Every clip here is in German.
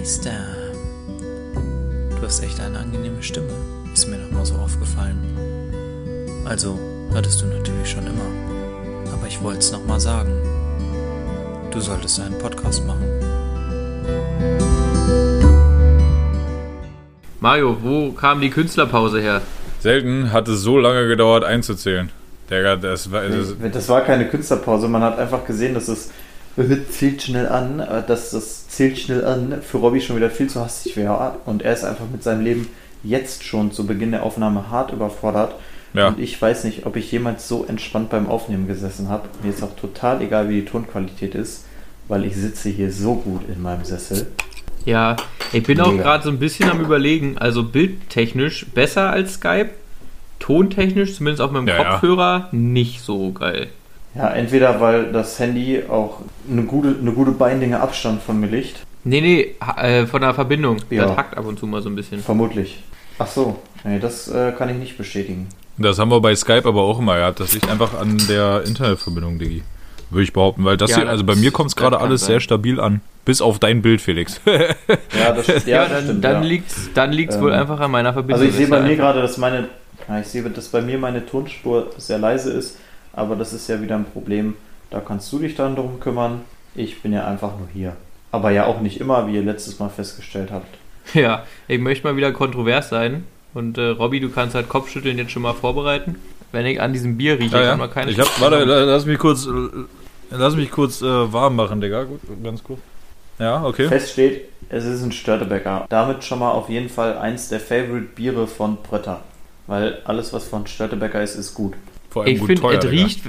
Meister. Du hast echt eine angenehme Stimme, ist mir noch mal so aufgefallen. Also, hattest du natürlich schon immer. Aber ich wollte es noch mal sagen. Du solltest einen Podcast machen. Mario, wo kam die Künstlerpause her? Selten hat es so lange gedauert einzuzählen. Das war. Das, Das war keine Künstlerpause, man hat einfach gesehen, dass es zählt schnell an, äh, dass das zählt schnell an für Robby schon wieder viel zu hastig wäre und er ist einfach mit seinem Leben jetzt schon zu Beginn der Aufnahme hart überfordert. Ja. Und ich weiß nicht, ob ich jemals so entspannt beim Aufnehmen gesessen habe. Mir ist auch total egal, wie die Tonqualität ist, weil ich sitze hier so gut in meinem Sessel. Ja, ich bin auch gerade so ein bisschen am überlegen, also bildtechnisch besser als Skype, tontechnisch, zumindest auf meinem Ja, ja. Kopfhörer, nicht so geil. Ja, entweder weil das Handy auch eine gute, eine gute Beinlänge Abstand von mir liegt, Nee, nee, äh, von der Verbindung. Ja. Das hackt ab und zu mal so ein bisschen. vermutlich. Ach so, nee, das äh, kann ich nicht bestätigen. das haben wir bei Skype aber auch immer gehabt. Das liegt einfach an der Internetverbindung, Digi. Würde ich behaupten, weil das Ja, hier, also bei mir kommt es gerade alles sein. sehr stabil an. Bis auf dein Bild, Felix. Ja, das, ja, Ja, das dann, stimmt. dann ja. liegt's, dann liegt's wohl Ähm, einfach an meiner Verbindung. Also ich sehe bei mir gerade, dass meine, ja, ich sehe, dass bei mir meine Tonspur sehr leise ist, aber das ist ja wieder ein Problem. Da kannst du dich dann drum kümmern. Ich bin ja einfach nur hier. Aber ja auch nicht immer, wie ihr letztes Mal festgestellt habt. Ja, ich möchte mal wieder kontrovers sein. Und äh, Robby, du kannst halt Kopfschütteln jetzt schon mal vorbereiten. Wenn ich an diesem Bier rieche, Ja, kann man ja. keine Ich hab, warte, la- lass mich kurz, lass mich kurz äh, warm machen, Digga. Gut, ganz kurz. Ja, okay. Fest steht, es ist ein Störtebecker. Damit schon mal auf jeden Fall eins der Favorite Biere von Brötter. Weil alles, was von Störtebecker ist, ist gut. Vor allem Ich finde, es riecht,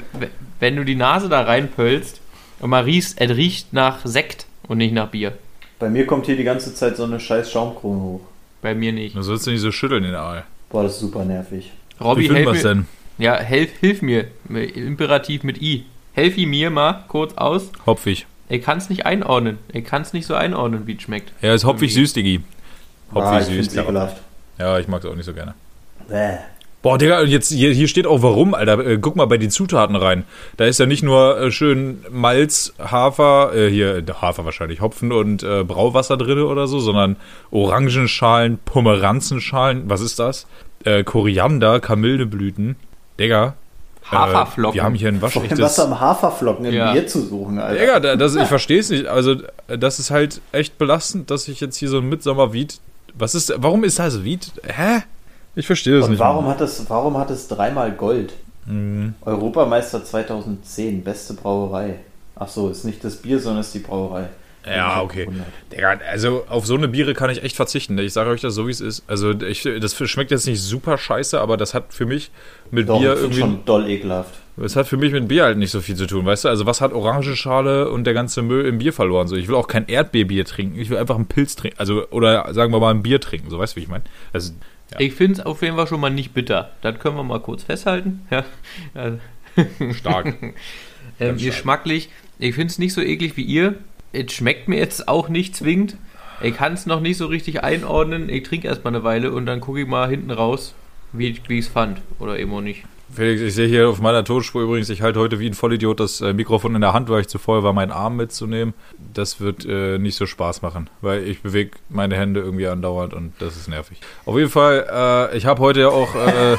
wenn du die Nase da reinpölst und mal riechst, es riecht nach Sekt und nicht nach Bier. Bei mir kommt hier die ganze Zeit so eine scheiß Schaumkrone hoch. Bei mir nicht. Du sollst nicht so schütteln in der Aal. Boah, das ist super nervig. Robby, Wie wir's mir. denn? Ja, helf, hilf mir. Imperativ mit I. Helf ihn mir mal kurz aus. Hopfig. Ich kann es nicht einordnen. Ich kann es nicht so einordnen, wie es schmeckt. Ja, ist hopfig süß, Digi. Hopfig Ah, ich süß. Ja. ja, ich mag es auch nicht so gerne. Bäh. Boah, Digga, und jetzt hier, hier steht auch warum, Alter. Äh, guck mal bei den Zutaten rein. Da ist ja nicht nur äh, schön Malz, Hafer, äh, hier äh, Hafer wahrscheinlich, Hopfen und äh, Brauwasser drin oder so, sondern Orangenschalen, Pomeranzenschalen, was ist das? Äh, Koriander, Kamilleblüten. Digga. Haferflocken. Äh, wir haben hier ein allem was waschechtes. am Haferflocken im Ja. Bier zu suchen, Alter. Digga, da- das, ich verstehe es nicht. Also, das ist halt echt belastend, dass ich jetzt hier so ein Mitsommerwied. Was ist, warum ist das Wied? Hä? Ich verstehe das Und nicht. warum hat, es, warum hat es dreimal Gold? Mhm. Europameister 2010, beste Brauerei. Ach so, ist nicht das Bier, sondern ist die Brauerei. Ja, okay. Digga, also auf so eine Biere kann ich echt verzichten. Ich sage euch das so, wie es ist. Also ich, das schmeckt jetzt nicht super scheiße, aber das hat für mich mit Doch, Bier irgendwie... schon doll ekelhaft. Das hat für mich mit Bier halt nicht so viel zu tun, weißt du? Also was hat Orangenschale und der ganze Müll im Bier verloren? So, ich will auch kein Erdbeerbier trinken. Ich will einfach einen Pilz trinken. Also, oder sagen wir mal ein Bier trinken. So, weißt du, wie ich meine? Also, Ja. Ich finde es auf jeden Fall schon mal nicht bitter. Das können wir mal kurz festhalten. Ja. Also, stark. ähm, geschmacklich, ich finde es nicht so eklig wie ihr. Es schmeckt mir jetzt auch nicht zwingend. Ich kann es noch nicht so richtig einordnen. Ich trinke erstmal eine Weile und dann gucke ich mal hinten raus, wie, wie ich es fand. Oder eben auch nicht. Felix, ich sehe hier auf meiner Tonspur übrigens, ich halte heute wie ein Vollidiot das äh, Mikrofon in der Hand, weil ich zu voll war, meinen Arm mitzunehmen. Das wird äh, nicht so Spaß machen, weil ich bewege meine Hände irgendwie andauernd und das ist nervig. Auf jeden Fall, äh, ich habe heute ja auch, äh,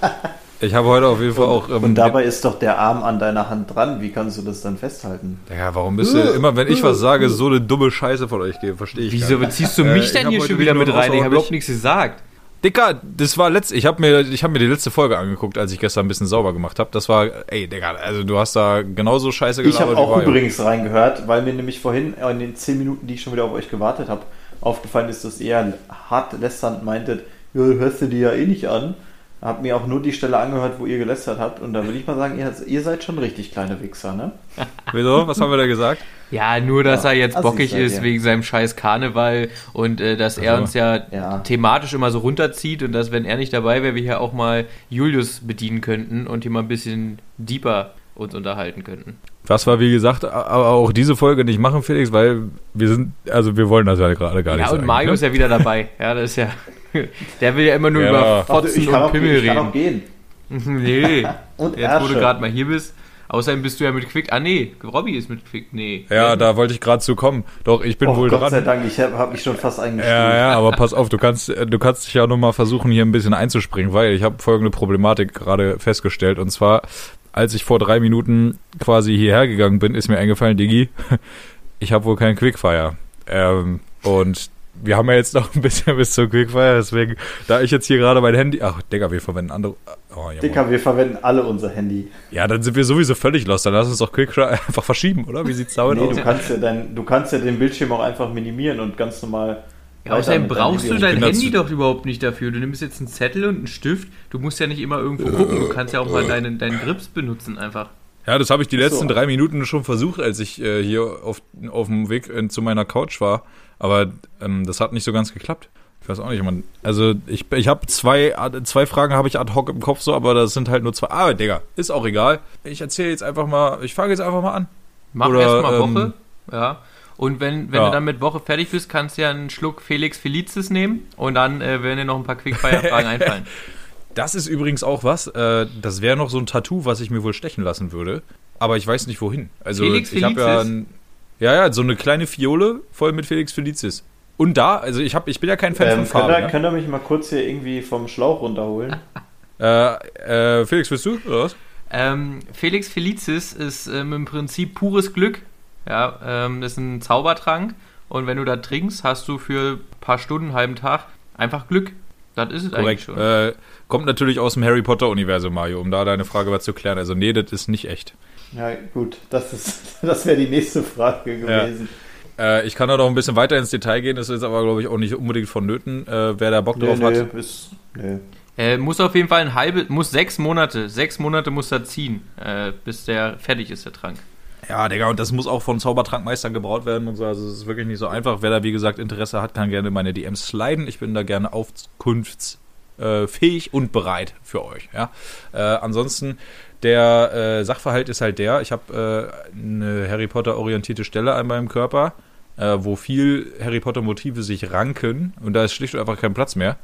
ich habe heute auf jeden Fall auch. ähm, Und dabei ist doch der Arm an deiner Hand dran. Wie kannst du das dann festhalten? Ja, warum bist du immer, wenn ich was sage, so eine dumme Scheiße von euch gebe? Verstehe ich. Wieso gar nicht. ziehst du Äh, mich ich denn hier schon wieder mit rein? Ich habe überhaupt nichts gesagt. Dicker, das war letzt, ich habe mir, ich habe mir die letzte Folge angeguckt, als ich gestern ein bisschen sauber gemacht habe. Das war, ey, Digga, also du hast da genauso Scheiße Ich habe gelabert wie auch übrigens reingehört, weil mir nämlich vorhin in den 10 Minuten, die ich schon wieder auf euch gewartet habe, aufgefallen ist, dass ihr hart lästernd meintet, ja, hörst du dir ja eh nicht an. Hab mir auch nur die Stelle angehört, wo ihr gelästert habt. Und da will ich mal sagen, ihr, ihr seid schon richtig kleine Wichser, ne? Wieso? Was haben wir da gesagt? Ja, nur, dass Ja, er jetzt bockig ist ihr. wegen seinem scheiß Karneval und äh, dass er Also, uns ja, ja. thematisch immer so runterzieht und dass, wenn er nicht dabei wäre, wir hier auch mal Julius bedienen könnten und hier mal ein bisschen deeper uns unterhalten könnten. Was wir, wie gesagt, aber auch diese Folge nicht machen, Felix, weil wir sind, also wir wollen das ja gerade gar nicht Ja, und sagen, Mario ne? ist ja wieder dabei. Ja, das ist ja. Der will ja immer nur Ja. über Ach, Ach, Fotzen ich kann, und auch, Pimmel ich kann auch gehen. Nee. Und Jetzt, wo du gerade mal hier bist. Außerdem bist du ja mit Quick. Ah, nee, Robby ist mit Quick. Nee. Ja, da wollte ich gerade zu kommen. Doch, ich bin Oh, wohl Gott dran. sei Dank, ich habe hab mich schon fast eingespielt. Ja, ja, aber pass auf, du kannst, du kannst dich ja nur mal versuchen, hier ein bisschen einzuspringen, weil ich habe folgende Problematik gerade festgestellt. Und zwar, als ich vor drei Minuten quasi hierher gegangen bin, ist mir eingefallen, Digi, ich habe wohl keinen Quickfire. Ähm, und wir haben ja jetzt noch ein bisschen bis zum Quickfire, deswegen, da ich jetzt hier gerade mein Handy. Ach, Digga, wir verwenden andere. Oh, ja, Dicker, wir verwenden alle unser Handy. ja, dann sind wir sowieso völlig lost. Dann lass uns doch Quickfire einfach verschieben, oder? Wie sieht's damit Nee, aus? du kannst, ja dein, du kannst ja den Bildschirm auch einfach minimieren und ganz normal. Ja, außerdem brauchst du dein Handy doch überhaupt nicht dafür. Du nimmst jetzt einen Zettel und einen Stift. Du musst ja nicht immer irgendwo gucken. Du kannst ja auch mal deinen, deinen Grips benutzen einfach. Ja, das habe ich die letzten So. drei Minuten schon versucht, als ich äh, hier auf, auf dem Weg äh, zu meiner Couch war. Aber ähm, das hat nicht so ganz geklappt. Ich weiß auch nicht, man. Also ich, ich habe zwei, zwei Fragen habe ich ad hoc im Kopf so, aber das sind halt nur zwei. Ah, Digga, ist auch egal. Ich erzähle jetzt einfach mal, ich fange jetzt einfach mal an. Mach erstmal ähm, Woche. Ja. Und wenn, wenn Ja. du dann mit Woche fertig bist, kannst du ja einen Schluck Felix Felicis nehmen und dann äh, werden dir noch ein paar Quickfire-Fragen einfallen. Das ist übrigens auch was. Äh, das wäre noch so ein Tattoo, was ich mir wohl stechen lassen würde. Aber ich weiß nicht wohin. Also Felix ich habe ja, ein, ja, ja, so eine kleine Fiole voll mit Felix Felicis. Und da, also ich habe, ich bin ja kein Fan Ähm, von könnt, Farben. ihr, ne? könnt ihr mich mal kurz hier irgendwie vom Schlauch runterholen? Äh, äh, Felix, willst du? Oder was? Ähm, Felix Felicis ist ähm, im Prinzip pures Glück. Ja, ähm, das ist ein Zaubertrank. Und wenn du da trinkst, hast du für ein paar Stunden, einen halben Tag einfach Glück. Das ist es eigentlich Korrekt. schon. Äh, kommt natürlich aus dem Harry Potter-Universum, Mario, um da deine Frage was zu klären. Also, nee, das ist nicht echt. Ja, gut, das, ist, das wäre die nächste Frage gewesen. Äh, ich kann da noch ein bisschen weiter ins Detail gehen, das ist aber, glaube ich, auch nicht unbedingt vonnöten. Äh, wer da Bock Nee, drauf nee, hat. ist, nee. Äh, muss auf jeden Fall ein halbe, muss sechs Monate, sechs Monate muss er ziehen, äh, bis der fertig ist, der Trank. Ja, Digga, und das muss auch von Zaubertrankmeistern gebraut werden und so. Also, es ist wirklich nicht so einfach. Wer da, wie gesagt, Interesse hat, kann gerne meine DMs sliden. Ich bin da gerne aufkunftsfähig und bereit für euch. Ja? Äh, ansonsten, der äh, Sachverhalt ist halt der, ich habe äh, eine Harry Potter-orientierte Stelle an meinem Körper, äh, wo viel Harry Potter-Motive sich ranken und da ist schlicht und einfach kein Platz mehr.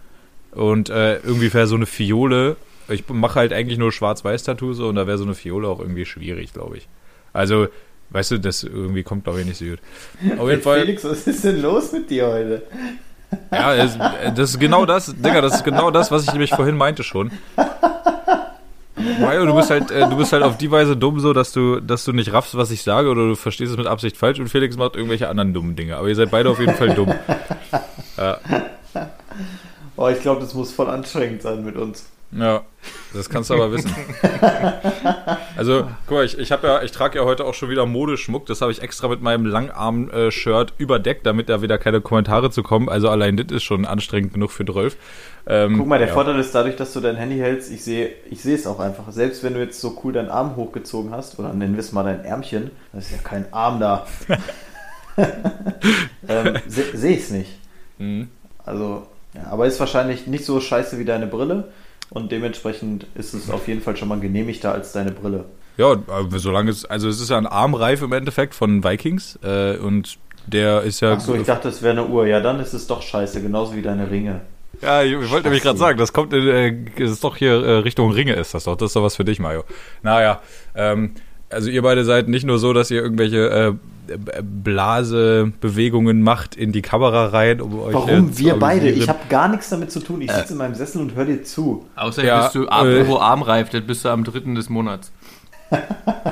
Und äh, irgendwie wäre so eine Fiole, ich mache halt eigentlich nur Schwarz-Weiß-Tattoos und da wäre so eine Fiole auch irgendwie schwierig, glaube ich. Also, weißt du, das irgendwie kommt, glaube ich, nicht so gut. Auf jeden Fall. Felix, was ist denn los mit dir heute? Ja, das, das ist genau das, Digga, das ist genau das, was ich nämlich vorhin meinte schon. Mario, du bist halt, äh, du bist halt auf die Weise dumm so, dass du, dass du nicht raffst, was ich sage, oder du verstehst es mit Absicht falsch und Felix macht irgendwelche anderen dummen Dinge. Aber ihr seid beide auf jeden Fall dumm. Oh, ich glaube, das muss voll anstrengend sein mit uns. Ja, das kannst du aber wissen. Also, guck mal, ich, ich habe ja, ich trage ja heute auch schon wieder Modeschmuck. Das habe ich extra mit meinem Langarm-Shirt überdeckt, damit da wieder keine Kommentare zu kommen. Also allein das ist schon anstrengend genug für 12. Ähm, Guck mal, der ja. Vorteil ist dadurch, dass du dein Handy hältst, ich sehe ich sehe es auch einfach. Selbst wenn du jetzt so cool deinen Arm hochgezogen hast, oder nennen wir es mal dein Ärmchen, da ist ja kein Arm da. ähm, se- sehe ich es nicht. Mhm. Also, ja, aber ist wahrscheinlich nicht so scheiße wie deine Brille. Und dementsprechend ist es auf jeden Fall schon mal genehmigter als deine Brille. Ja, solange es, also es ist ja ein Armreif im Endeffekt von Vikings äh, und der ist ja. Achso, ich dachte, es wäre eine Uhr. Ja, dann ist es doch scheiße, genauso wie deine Ringe. Ja, ich, ich wollte nämlich gerade sagen, das kommt, in, äh, das ist doch hier äh, Richtung Ringe ist das doch. Das ist doch was für dich, Mario. Naja, ähm, also ihr beide seid nicht nur so, dass ihr irgendwelche äh, Blasebewegungen macht in die Kamera rein, um euch Warum äh, wir beide? Ich habe gar nichts damit zu tun. Ich sitze in meinem Sessel und höre dir zu. Außerdem Ja, bist du, äh, apropos armreif, das bist du am dritten des Monats.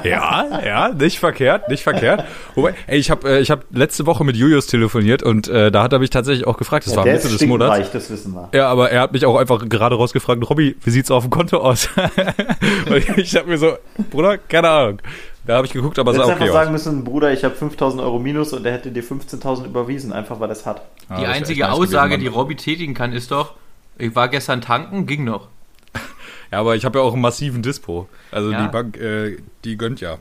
Ja, ja, nicht verkehrt, nicht verkehrt. Wobei, ey, ich habe äh, ich hab letzte Woche mit Julius telefoniert und äh, da hat er mich tatsächlich auch gefragt, das Ja, war der Mitte ist des Monats. das wissen wir. Ja, aber er hat mich auch einfach gerade rausgefragt, Robby, wie sieht's auf dem Konto aus? und ich habe mir so, Bruder, keine Ahnung. Da habe ich geguckt, aber Du sah hättest okay einfach sagen aus. müssen, Bruder, ich habe 5000 Euro minus und der hätte dir 15.000 überwiesen, einfach weil er es hat. Ah, Die das wär einzige Aussage, gewesen, die. Robby tätigen kann, ist doch, ich war gestern tanken, ging noch. Ja, aber ich habe ja auch einen massiven Dispo. Also Ja. die Bank, äh, die gönnt ja.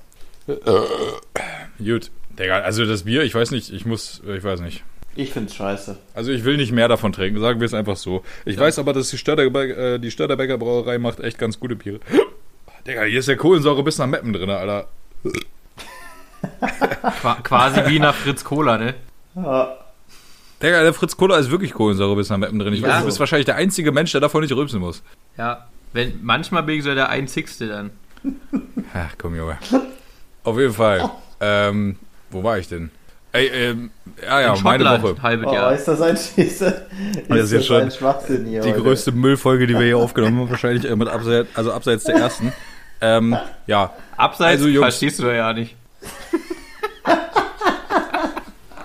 Gut. Digga, also das Bier, ich weiß nicht, ich muss, ich weiß nicht. Ich find's scheiße. Also ich will nicht mehr davon trinken, sagen wir es einfach so. Ich weiß aber, dass die Störterbäcker, äh, die Störterbäcker Brauerei macht echt ganz gute Biere. Digga, hier ist der Kohlensäure bis nach Meppen drin, Alter. Qua quasi wie nach Fritz Cola, ne? Ja, Digga, der Fritz Cola ist wirklich Kohlensäure bis nach Meppen drin. Ich Ja. weiß, du bist wahrscheinlich der einzige Mensch, der davon nicht rülpsen muss. Ja. Wenn, manchmal bin ich so der Einzigste dann. Ach, komm, Junge. Auf jeden Fall. Ähm, wo war ich denn? Ey, ähm, ja, ja, In meine Woche. halbes Oh, Jahr. ist das ein, ist, ist Das ist jetzt schon ein Schwachsinn hier Die heute? größte Müllfolge, die wir hier aufgenommen haben, wahrscheinlich äh, mit abseits, also abseits der ersten. Ähm, ja, Abseits Also, Jungs- verstehst du doch ja nicht.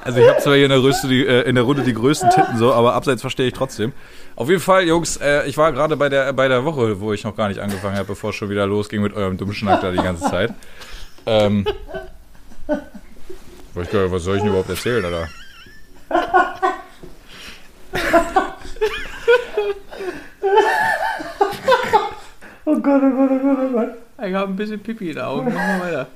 also ich habe zwar hier in der, Röste die, äh, in der Runde die größten Titten so, aber abseits verstehe ich trotzdem. Auf jeden Fall, Jungs, äh, ich war gerade bei der, bei der Woche, wo ich noch gar nicht angefangen habe, bevor es schon wieder losging mit eurem dummen Schnack da die ganze Zeit. Ähm, nicht, was soll ich denn überhaupt erzählen, oder? Oh Gott, oh Gott, oh Gott, oh Gott. Ich habe ein bisschen Pipi in den Augen. Mach mal weiter.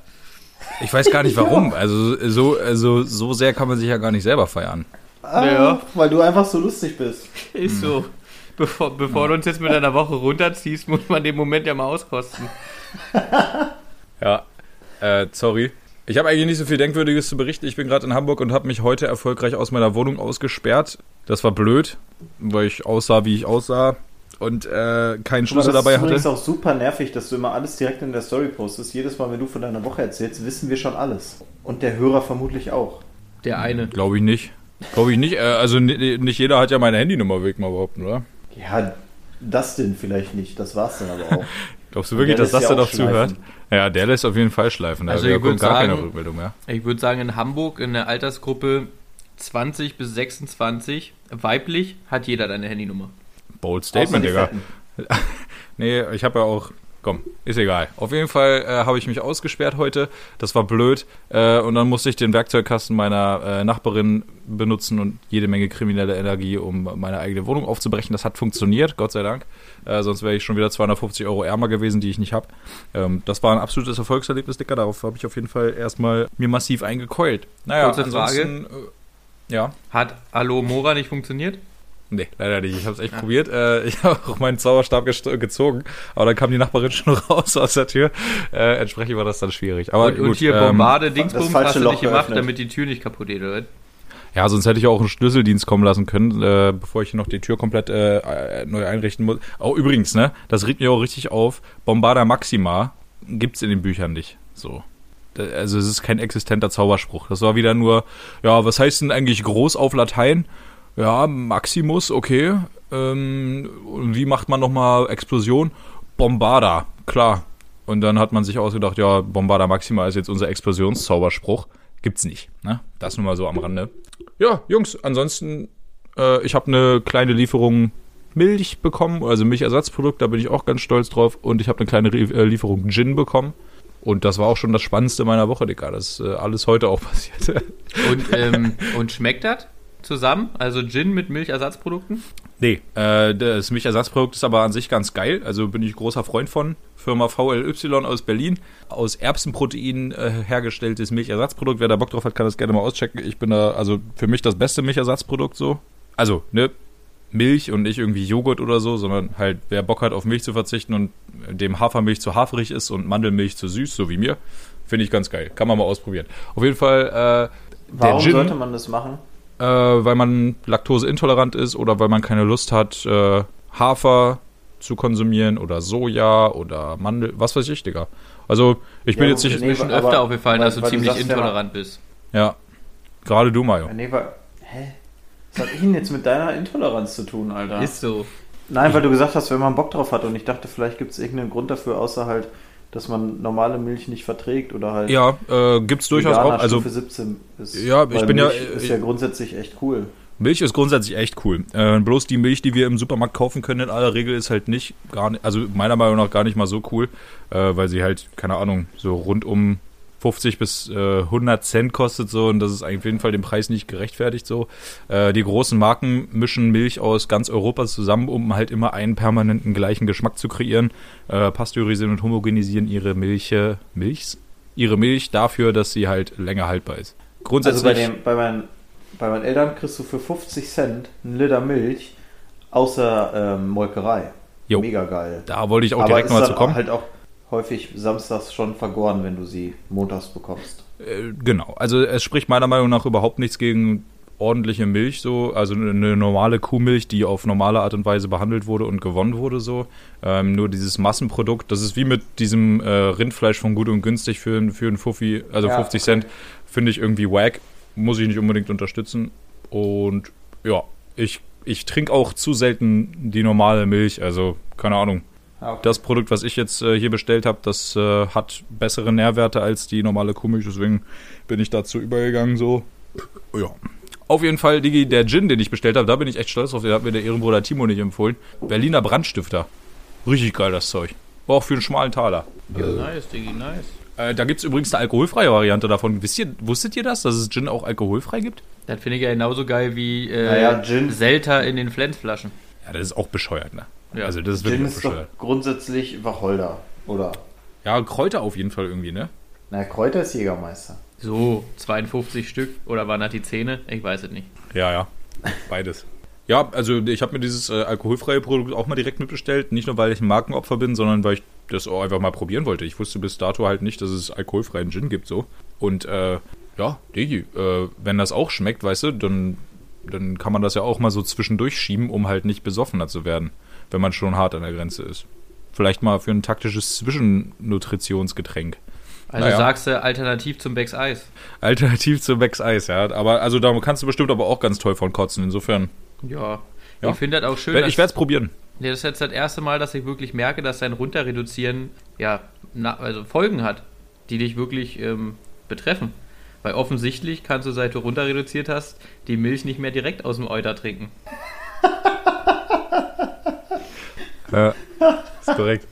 Ich weiß gar nicht warum. Also so, also so sehr kann man sich ja gar nicht selber feiern. Ah, Ja. Weil du einfach so lustig bist. Ist so. Bevor, bevor du uns jetzt mit einer Woche runterziehst, muss man den Moment ja mal auskosten. Ja, äh, sorry. Ich habe eigentlich nicht so viel Denkwürdiges zu berichten. Ich bin gerade in Hamburg und habe mich heute erfolgreich aus meiner Wohnung ausgesperrt. Das war blöd, weil ich aussah, wie ich aussah und äh, keinen Schlüssel das dabei ist übrigens hatte. auch super nervig, dass du immer alles direkt in der Story postest. Jedes Mal, wenn du von deiner Woche erzählst, wissen wir schon alles. Und der Hörer vermutlich auch. Der eine. Glaube ich nicht. Glaube ich nicht. Äh, also ni- nicht jeder hat ja meine Handynummer, will ich mal behaupten, oder? Ja, das denn vielleicht nicht. Das war's dann aber auch. Glaubst du wirklich, dass das ja dann auch zuhört? Ja, der lässt auf jeden Fall schleifen. Da Also ich kommt würd gar keine sagen- Rückmeldung mehr. Ich würde sagen, in Hamburg in der Altersgruppe 20 bis 26, weiblich, hat jeder deine Handynummer. Bold Statement, Digga. Nee, ich habe ja auch. Komm, ist egal. Auf jeden Fall äh, habe ich mich ausgesperrt heute. Das war blöd. Äh, und dann musste ich den Werkzeugkasten meiner äh, Nachbarin benutzen und jede Menge kriminelle Energie, um meine eigene Wohnung aufzubrechen. Das hat funktioniert, Gott sei Dank. Äh, sonst wäre ich schon wieder 250 Euro ärmer gewesen, die ich nicht habe. Ähm, das war ein absolutes Erfolgserlebnis, Dicker. Darauf habe ich auf jeden Fall erstmal mir massiv eingekeult. Naja, Kurze Frage. Äh, ja. Hat Allo Mora nicht funktioniert? Nee, leider nicht. Ich habe es echt probiert. Äh, ich habe auch meinen Zauberstab gezogen, aber dann kam die Nachbarin schon raus aus der Tür. Äh, entsprechend war das dann schwierig. Aber und, und gut, hier ähm, Bombarde, Dingsbums falsche hast du Loch nicht gemacht, geöffnet. damit die Tür nicht kaputt geht, oder? Ja, sonst hätte ich auch einen Schlüsseldienst kommen lassen können, äh, bevor ich hier noch die Tür komplett äh, neu einrichten muss. Oh, übrigens, ne, das regt mir auch richtig auf. Bombarda Maxima gibt's in den Büchern nicht. So. Also es ist kein existenter Zauberspruch. Das war wieder nur, ja, was heißt denn eigentlich groß auf Latein? Ja, Maximus, okay. Ähm, und wie macht man nochmal Explosion? Bombarda, klar. Und dann hat man sich ausgedacht, ja, Bombarda Maxima ist jetzt unser Explosionszauberspruch. Gibt's nicht, ne? Das nur mal so am Rande. Ja, Jungs, ansonsten, äh, ich habe eine kleine Lieferung Milch bekommen, also Milchersatzprodukt, da bin ich auch ganz stolz drauf. Und ich habe eine kleine äh, Lieferung Gin bekommen. Und das war auch schon das Spannendste meiner Woche, Digga. Das äh, alles heute auch passiert. Und, ähm, und schmeckt das zusammen? Also Gin mit Milchersatzprodukten? nee, äh, das Milchersatzprodukt ist aber an sich ganz geil. Also bin ich großer Freund von. Firma VLY aus Berlin. Aus Erbsenprotein äh, hergestelltes Milchersatzprodukt. Wer da Bock drauf hat, kann das gerne mal auschecken. Ich bin da, also für mich das beste Milchersatzprodukt so. Also, ne, Milch und nicht irgendwie Joghurt oder so, sondern halt, wer Bock hat, auf Milch zu verzichten und dem Hafermilch zu haferig ist und Mandelmilch zu süß, so wie mir, finde ich ganz geil. Kann man mal ausprobieren. Auf jeden Fall, äh, der Warum Gin, sollte man das machen? Äh, weil man laktoseintolerant ist oder weil man keine Lust hat, äh, Hafer zu konsumieren oder Soja oder Mandel, was weiß ich, Digga. Also, ich bin Ja, jetzt nicht, nee, Mir schon öfter aufgefallen, weil- dass du du ziemlich man- intolerant bist. ja, gerade du, Mario. Ja, Nee, weil, hä? Was hat ich denn jetzt mit deiner Intoleranz zu tun, Alter? Ist so. Nein, weil du gesagt hast, wenn man Bock drauf hat und ich dachte, vielleicht gibt es irgendeinen Grund dafür, außer halt, dass man normale Milch nicht verträgt oder halt Ja, äh, gibt's durchaus auch, also Stufe 17 ist. Ja, ich bin ja- Milch ist ja grundsätzlich echt cool. Milch ist grundsätzlich echt cool. Äh, bloß die Milch, die wir im Supermarkt kaufen können, in aller Regel ist halt nicht, gar nicht, also meiner Meinung nach gar nicht mal so cool, äh, weil sie halt, keine Ahnung, so rund um 50 bis äh, 100 Cent kostet so und das ist auf jeden Fall dem Preis nicht gerechtfertigt so. Äh, die großen Marken mischen Milch aus ganz Europa zusammen, um halt immer einen permanenten gleichen Geschmack zu kreieren, äh, pasteurisieren und homogenisieren ihre Milche, Milchs, ihre Milch dafür, dass sie halt länger haltbar ist. Also Grundsätzlich, bei, dem, bei, meinen, bei meinen Eltern kriegst du für 50 Cent einen Liter Milch außer ähm, Molkerei. Jo. Mega geil. da wollte ich auch Aber direkt ist mal dann zu kommen. halt auch häufig samstags schon vergoren, wenn du sie montags bekommst. Äh, genau. Also es spricht meiner Meinung nach überhaupt nichts gegen ordentliche Milch so, also eine normale Kuhmilch, die auf normale Art und Weise behandelt wurde und gewonnen wurde so. Ähm, nur dieses Massenprodukt, das ist wie mit diesem äh, Rindfleisch von gut und günstig für, für einen Fuffi, also Ja, 50 okay. Cent, finde ich irgendwie wack, muss ich nicht unbedingt unterstützen. Und ja, ich, ich trinke auch zu selten die normale Milch, also keine Ahnung. Ah, okay. Das Produkt, was ich jetzt äh, hier bestellt habe, das äh, hat bessere Nährwerte als die normale Kuhmilch, deswegen bin ich dazu übergegangen so. Ja. Auf jeden Fall, Digi, der Gin, den ich bestellt habe, da bin ich echt stolz drauf, den hat mir der Ehrenbruder Timo nicht empfohlen. Berliner Brandstifter. Richtig geil, das Zeug. War auch für einen schmalen Taler. Nice, Diggi, nice. Äh, da gibt es übrigens eine alkoholfreie Variante davon. Wisst ihr, wusstet ihr das, dass es Gin auch alkoholfrei gibt? Das finde ich ja genauso geil wie äh, Naja, Gin- Selta in den Flensflaschen. Ja, das ist auch bescheuert, ne? Ja. Also das ist Gin wirklich auch ist doch grundsätzlich Wacholder, oder? Ja, Kräuter auf jeden Fall irgendwie, ne? Na, Kräuter ist Jägermeister. So, 52 Stück. Oder waren das die Zähne? Ich weiß es nicht. Ja, ja. Beides. Ja, also ich habe mir dieses äh, alkoholfreie Produkt auch mal direkt mitbestellt. Nicht nur, weil ich ein Markenopfer bin, sondern weil ich das auch einfach mal probieren wollte. Ich wusste bis dato halt nicht, dass es alkoholfreien Gin gibt so. Und äh, ja, Digi, äh, wenn das auch schmeckt, weißt du, dann, dann kann man das ja auch mal so zwischendurch schieben, um halt nicht besoffener zu werden, wenn man schon hart an der Grenze ist. Vielleicht mal für ein taktisches Zwischennutritionsgetränk. Also Naja. sagst du alternativ zum Becks Eis. Alternativ zu Becks Eis, ja. Aber also da kannst du bestimmt aber auch ganz toll von kotzen. Insofern, Ja. Ja. Ich finde das auch schön. ich werde es probieren. Ja, das ist jetzt das erste Mal, dass ich wirklich merke, dass dein Runterreduzieren ja na, also Folgen hat, die dich wirklich ähm, betreffen. Weil offensichtlich kannst du, seit du runterreduziert hast, die Milch nicht mehr direkt aus dem Euter trinken. Ja, ist korrekt.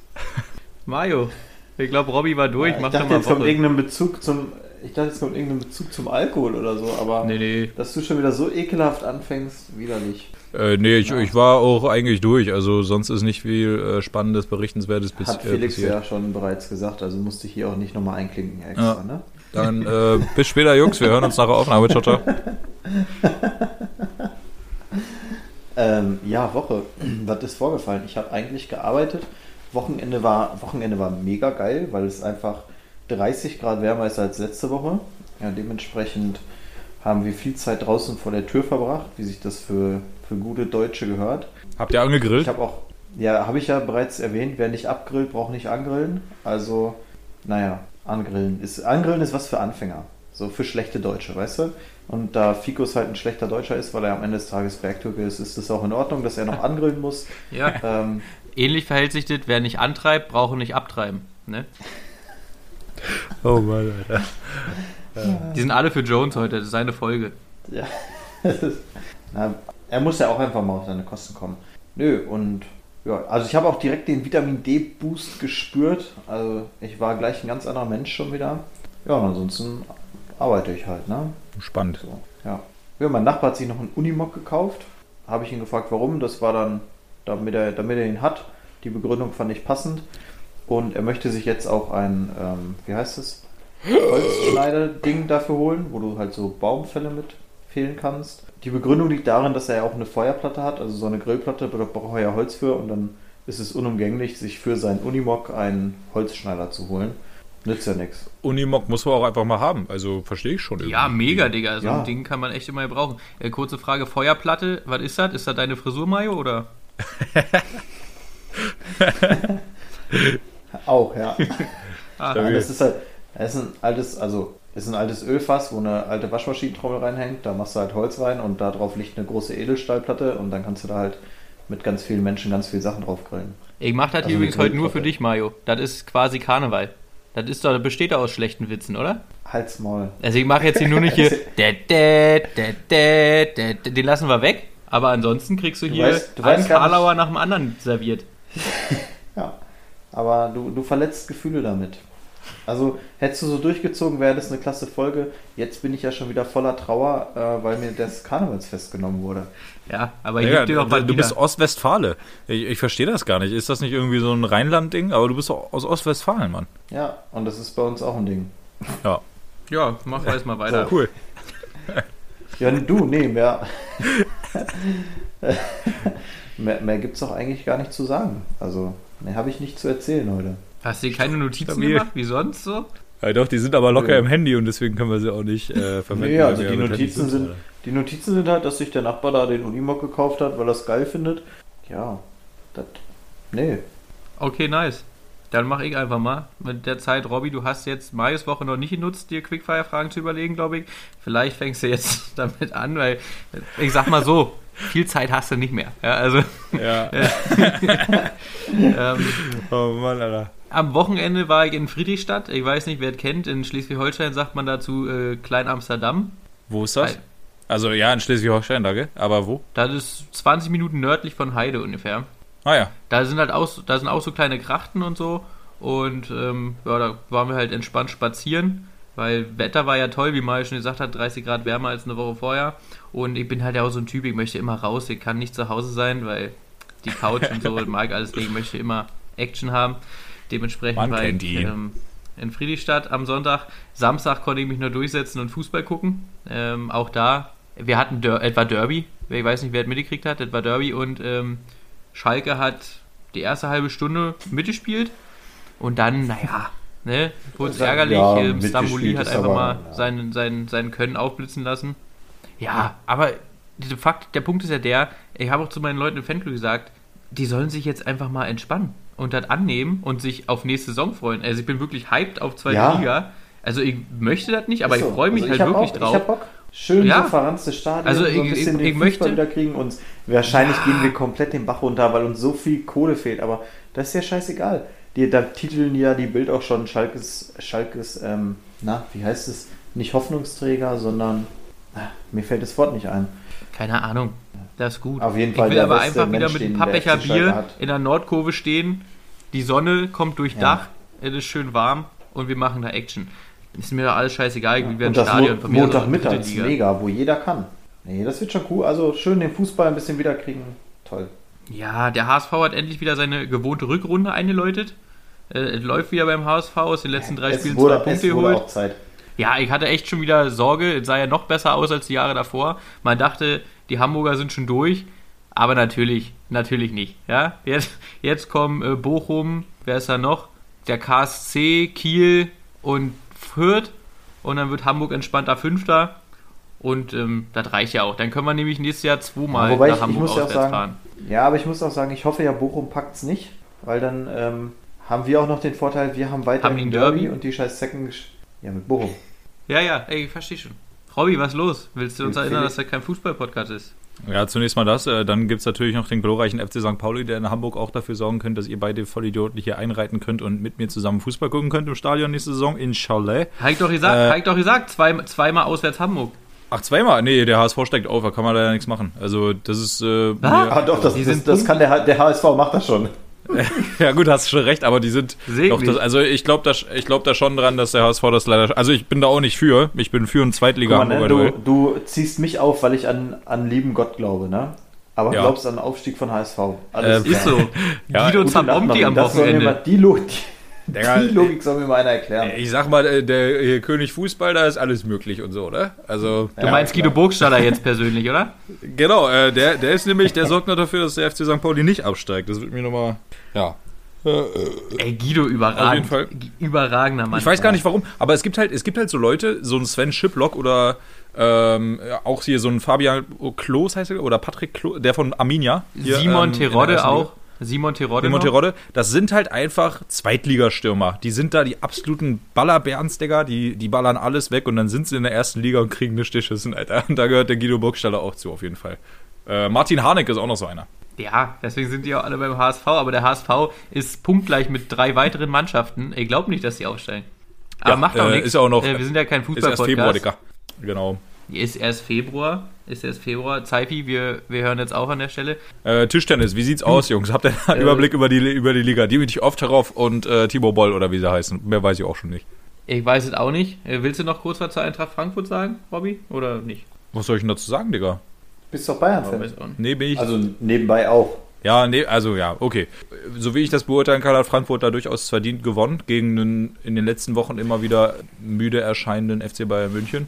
Mario, ich glaube, Robby war durch. ich Mach dachte, mal jetzt kommt irgendein Bezug zum. Ich dachte, es kommt irgendein Bezug zum Alkohol oder so, aber Nee, nee. dass du schon wieder so ekelhaft anfängst, widerlich. Äh, nee, ich, ich war auch eigentlich durch. Also sonst ist nicht viel äh, Spannendes, Berichtenswertes bis, Hat äh, Felix passiert. ja schon bereits gesagt, also musste ich hier auch nicht nochmal einklinken extra, Ja. ne? Dann äh, bis später, Jungs. Wir hören uns nach der Aufnahme. Ciao, ciao. Ähm, ja, Woche. Was ist vorgefallen? Ich habe eigentlich gearbeitet. Wochenende war, Wochenende war mega geil, weil es einfach 30 Grad wärmer ist als letzte Woche. Ja, dementsprechend haben wir viel Zeit draußen vor der Tür verbracht, wie sich das für, für gute Deutsche gehört. Habt ihr angegrillt? Ich habe auch, ja, habe ich ja bereits erwähnt, wer nicht abgrillt, braucht nicht angrillen. Also, naja, angrillen ist, angrillen ist was für Anfänger. So für schlechte Deutsche, weißt du? Und da Fikus halt ein schlechter Deutscher ist, weil er am Ende des Tages Bergtürke ist, ist es auch in Ordnung, dass er noch angrillen muss. Ja, Ähm, ähnlich verhält sich das, wer nicht antreibt, braucht nicht abtreiben. Ne? Oh Mann, Alter. Die sind alle für Jones heute, das ist seine Folge. ja, das ist, na, er muss ja auch einfach mal auf seine Kosten kommen. Nö, und ja, also ich habe auch direkt den Vitamin D-Boost gespürt. Also ich war gleich ein ganz anderer Mensch schon wieder. Ja, und ansonsten arbeite ich halt, ne? Spannend. So, ja. ja. Mein Nachbar hat sich noch einen Unimog gekauft. Habe ich ihn gefragt, warum. Das war dann, damit er, damit er ihn hat. Die Begründung fand ich passend. Und er möchte sich jetzt auch ein, ähm, wie heißt es? Holzschneider-Ding dafür holen, wo du halt so Baumfälle mit fehlen kannst. Die Begründung liegt darin, dass er ja auch eine Feuerplatte hat, also so eine Grillplatte, da braucht er ja Holz für und dann ist es unumgänglich, sich für seinen Unimog einen Holzschneider zu holen. Nützt ja nichts. Unimog muss man auch einfach mal haben. Also verstehe ich schon. Ja, irgendwie. mega, Digga. So Ja. ein Ding kann man echt immer brauchen. Äh, kurze Frage: Feuerplatte, was ist das? Ist das deine Frisur, Mayo? Oder? Auch, ja. Ja, das ist halt, das ist ein altes, also ist ein altes Ölfass, wo eine alte Waschmaschinentrommel reinhängt. Da machst du halt Holz rein und da drauf liegt eine große Edelstahlplatte und dann kannst du da halt mit ganz vielen Menschen ganz viele Sachen drauf grillen. ich mach das Also hier übrigens heute nur für dich, Mayo. Das ist quasi Karneval. Das ist doch, das besteht doch aus schlechten Witzen, oder? Halt's Maul. Also ich mache jetzt hier nur nicht hier. dä. Den lassen wir weg. Aber ansonsten kriegst du Du hier weißt- du einen Karlauer nach dem anderen serviert. Ja. Aber du, du verletzt Gefühle damit. Also hättest du so durchgezogen, wäre das eine klasse Folge. Jetzt bin ich ja schon wieder voller Trauer, äh, weil mir das Karnevalsfest genommen wurde. Ja, aber ich Ja, doch du, bald du bist. Ostwestfale. Ich, ich verstehe das gar nicht. Ist das nicht irgendwie so ein Rheinland-Ding? Aber du bist doch aus Ostwestfalen, Mann. Ja, und das ist bei uns auch ein Ding. Ja, Ja, mach weiß mal weiter. cool. Ja, du, nee, mehr. mehr mehr gibt es auch eigentlich gar nicht zu sagen. Also, mehr habe ich nicht zu erzählen heute. Hast du dir keine Notizen Stabil. gemacht, wie sonst so? Ja, doch, die sind aber locker Ja. im Handy und deswegen können wir sie auch nicht äh, verwenden. Nee, also die Notizen sind, die Notizen sind halt, dass sich der Nachbar da den Unimog gekauft hat, weil er es geil findet. Ja, das. Nee. Okay, nice. Dann mache ich einfach mal. Mit der Zeit, Robby, du hast jetzt Marius Woche noch nicht genutzt, dir Quickfire-Fragen zu überlegen, glaube ich. Vielleicht fängst du jetzt damit an, weil ich sag mal so, viel Zeit hast du nicht mehr. Ja, also Ja. ähm, Oh Mann, Alter. Am Wochenende war ich in Friedrichstadt. Ich weiß nicht, wer es kennt. In Schleswig-Holstein sagt man dazu äh, Klein Amsterdam. Wo ist das? Also ja, in Schleswig-Holstein, danke. Aber wo? Das ist 20 Minuten nördlich von Heide ungefähr. Ah ja. Da sind halt auch, so- da sind auch so kleine Krachten und so. Und ähm, ja, da waren wir halt entspannt spazieren, weil Wetter war ja toll, wie Mario schon gesagt hat, 30 Grad wärmer als eine Woche vorher. Und ich bin halt ja auch so ein Typ, ich möchte immer raus, ich kann nicht zu Hause sein, weil die Couch und so, mag alles nicht, ich möchte immer Action haben. Dementsprechend Man ihn. ähm, in Friedrichstadt am Sonntag. Samstag konnte ich mich nur durchsetzen und Fußball gucken. Ähm, auch da, wir hatten Der etwa Derby, ich weiß nicht, wer es mitgekriegt hat, etwa Derby und ähm, Schalke hat die erste halbe Stunde mitgespielt und dann, naja, ne, wurde es ärgerlich. ja, ähm, Stambouli hat einfach aber, mal ja. sein, sein, sein Können aufblitzen lassen. Ja, aber der Fakt, der Punkt ist ja der, ich habe auch zu meinen Leuten im Fanclub gesagt, die sollen sich jetzt einfach mal entspannen und das annehmen und sich auf nächste Saison freuen. Also ich bin wirklich hyped auf zweite Ja. Liga. Also ich möchte das nicht, aber so. ich freue mich Also halt hab wirklich auch, drauf. Ich hab Bock. Schön Ja. so verranzte Stadion, Also so ein ich- bisschen ich- den ich Fußball möchte- wieder kriegen und wahrscheinlich gehen wir komplett den Bach runter, weil uns so viel Kohle fehlt, aber das ist ja scheißegal. Die, da titeln ja die Bild auch schon Schalkes, Schalkes, ähm, na, wie heißt es? Nicht Hoffnungsträger, sondern, na, mir fällt das Wort nicht ein. Keine Ahnung. Das ist gut. Auf jeden Fall ich will aber einfach wieder Mensch, mit einem Pappbecher Bier in der Nordkurve stehen. Die Sonne kommt durch Ja. Dach, es ist schön warm und wir machen da Action. Ist mir doch alles scheißegal, wie wir ein Stadion Mo dritte Liga. mega, wo jeder kann. Nee, das wird schon cool. Also schön den Fußball ein bisschen wiederkriegen. Toll. Ja, der HSV hat endlich wieder seine gewohnte Rückrunde eingeläutet. Äh, es läuft wieder beim HSV, aus den letzten drei es Spielen wurde, zwei Punkte geholt. Ja, ich hatte echt schon wieder Sorge, es sah ja noch besser aus als die Jahre davor. Man dachte, die Hamburger sind schon durch, aber natürlich, natürlich nicht. Ja, jetzt, jetzt kommen äh, Bochum, wer ist da noch? Der KSC, Kiel und Fürth und dann wird Hamburg entspannter Fünfter und ähm, das reicht ja auch. Dann können wir nämlich nächstes Jahr zweimal Ja, wobei nach ich- ich Hamburg muss ja auch sagen, fahren. Ja, aber ich muss auch sagen, ich hoffe ja, Bochum packt es nicht, weil dann ähm, haben wir auch noch den Vorteil, wir haben weiterhin Haben Derby, Derby? und die scheiß gesch- Ja, mit Bochum. Ja, ja, ey, ich verstehe schon. Robby, was ist los? Willst du uns erinnern, dass das kein Fußball-Podcast ist? Ja, zunächst mal das. Äh, Dann gibt es natürlich noch den glorreichen FC St. Pauli, der in Hamburg auch dafür sorgen könnte, dass ihr beide Vollidioten hier einreiten könnt und mit mir zusammen Fußball gucken könnt im Stadion nächste Saison. Inshallah. Hab ich doch gesagt, Äh, ich doch gesagt, zwei, zweimal auswärts Hamburg. Ach, zweimal? Nee, der HSV steigt auf, da kann man leider nichts machen. Also, das ist. Äh, Ah. mir- doch, das, das, sind das kann der, H- der HSV, macht das schon. Ja, gut, hast schon recht, aber die sind. Doch, das, also, ich glaube da, ich glaub da schon dran, dass der HSV das leider. Also, ich bin da auch nicht für. Ich bin für ein zweitliga Guck mal, ne, du, du ziehst mich auf, weil ich an, an lieben Gott glaube, ne? Aber Ja. glaubst an den Aufstieg von HSV. Äh, Ist so. Ja, Guido gute Zabomti am Wochenende. die, die, Digga, die Logik soll mir mal einer erklären. Ich sag mal, äh, der äh, König Fußball, da ist alles möglich und so, oder? Also. Du meinst Guido Burgstaller jetzt persönlich, oder? Genau, äh, der, der ist nämlich, der sorgt noch dafür, dass der FC St. Pauli nicht absteigt. Das wird mir nochmal. Ja. Ey, Guido, Auf überragend. jeden Fall. Überragender Mann. Ich weiß gar nicht warum, aber es gibt halt, es gibt halt so Leute, so ein Sven Schiplock oder ähm, ja, auch hier so ein Fabian Klos heißt er, oder Patrick Klos, der von Arminia. Hier, Simon ähm, Terodde auch. Simon Terodde. Simon. Terodde, das sind halt einfach Zweitligastürmer. Die sind da die absoluten Ballerberns, Digga. Die, die ballern alles weg und dann sind sie in der ersten Liga und kriegen eine Stichschissen, Alter. Und da gehört der Guido Burgstaller auch zu, auf jeden Fall. Äh, Martin Harnik ist auch noch so einer. Ja, deswegen sind die auch alle beim HSV, aber der HSV ist punktgleich mit drei weiteren Mannschaften. Ich glaube nicht, dass die aufsteigen. Aber Ja, macht auch äh, nichts. ist auch noch- Äh, wir sind ja kein Ist erst Februar, Fußball-Podcast. Digga. Genau. Ist erst Februar. Ist erst Februar. Zeifi, wir, wir hören jetzt auch an der Stelle. Äh, Tischtennis, wie sieht's aus, Jungs? Habt ihr einen Äh, Überblick über die, über die Liga? Dimitri Ovtcharov und äh, Timo Boll oder wie sie heißen. Mehr weiß ich auch schon nicht. Ich weiß es auch nicht. Äh, Willst du noch kurz was zur Eintracht Frankfurt sagen, Robby? Oder nicht? Was soll ich denn dazu sagen, Digga? Bist doch Bayern-Fan. Nee, bin ich. Also nebenbei auch. ja, nee, also ja, okay. So wie ich das beurteilen kann, hat Frankfurt da durchaus verdient gewonnen gegen einen in den letzten Wochen immer wieder müde erscheinenden FC Bayern München.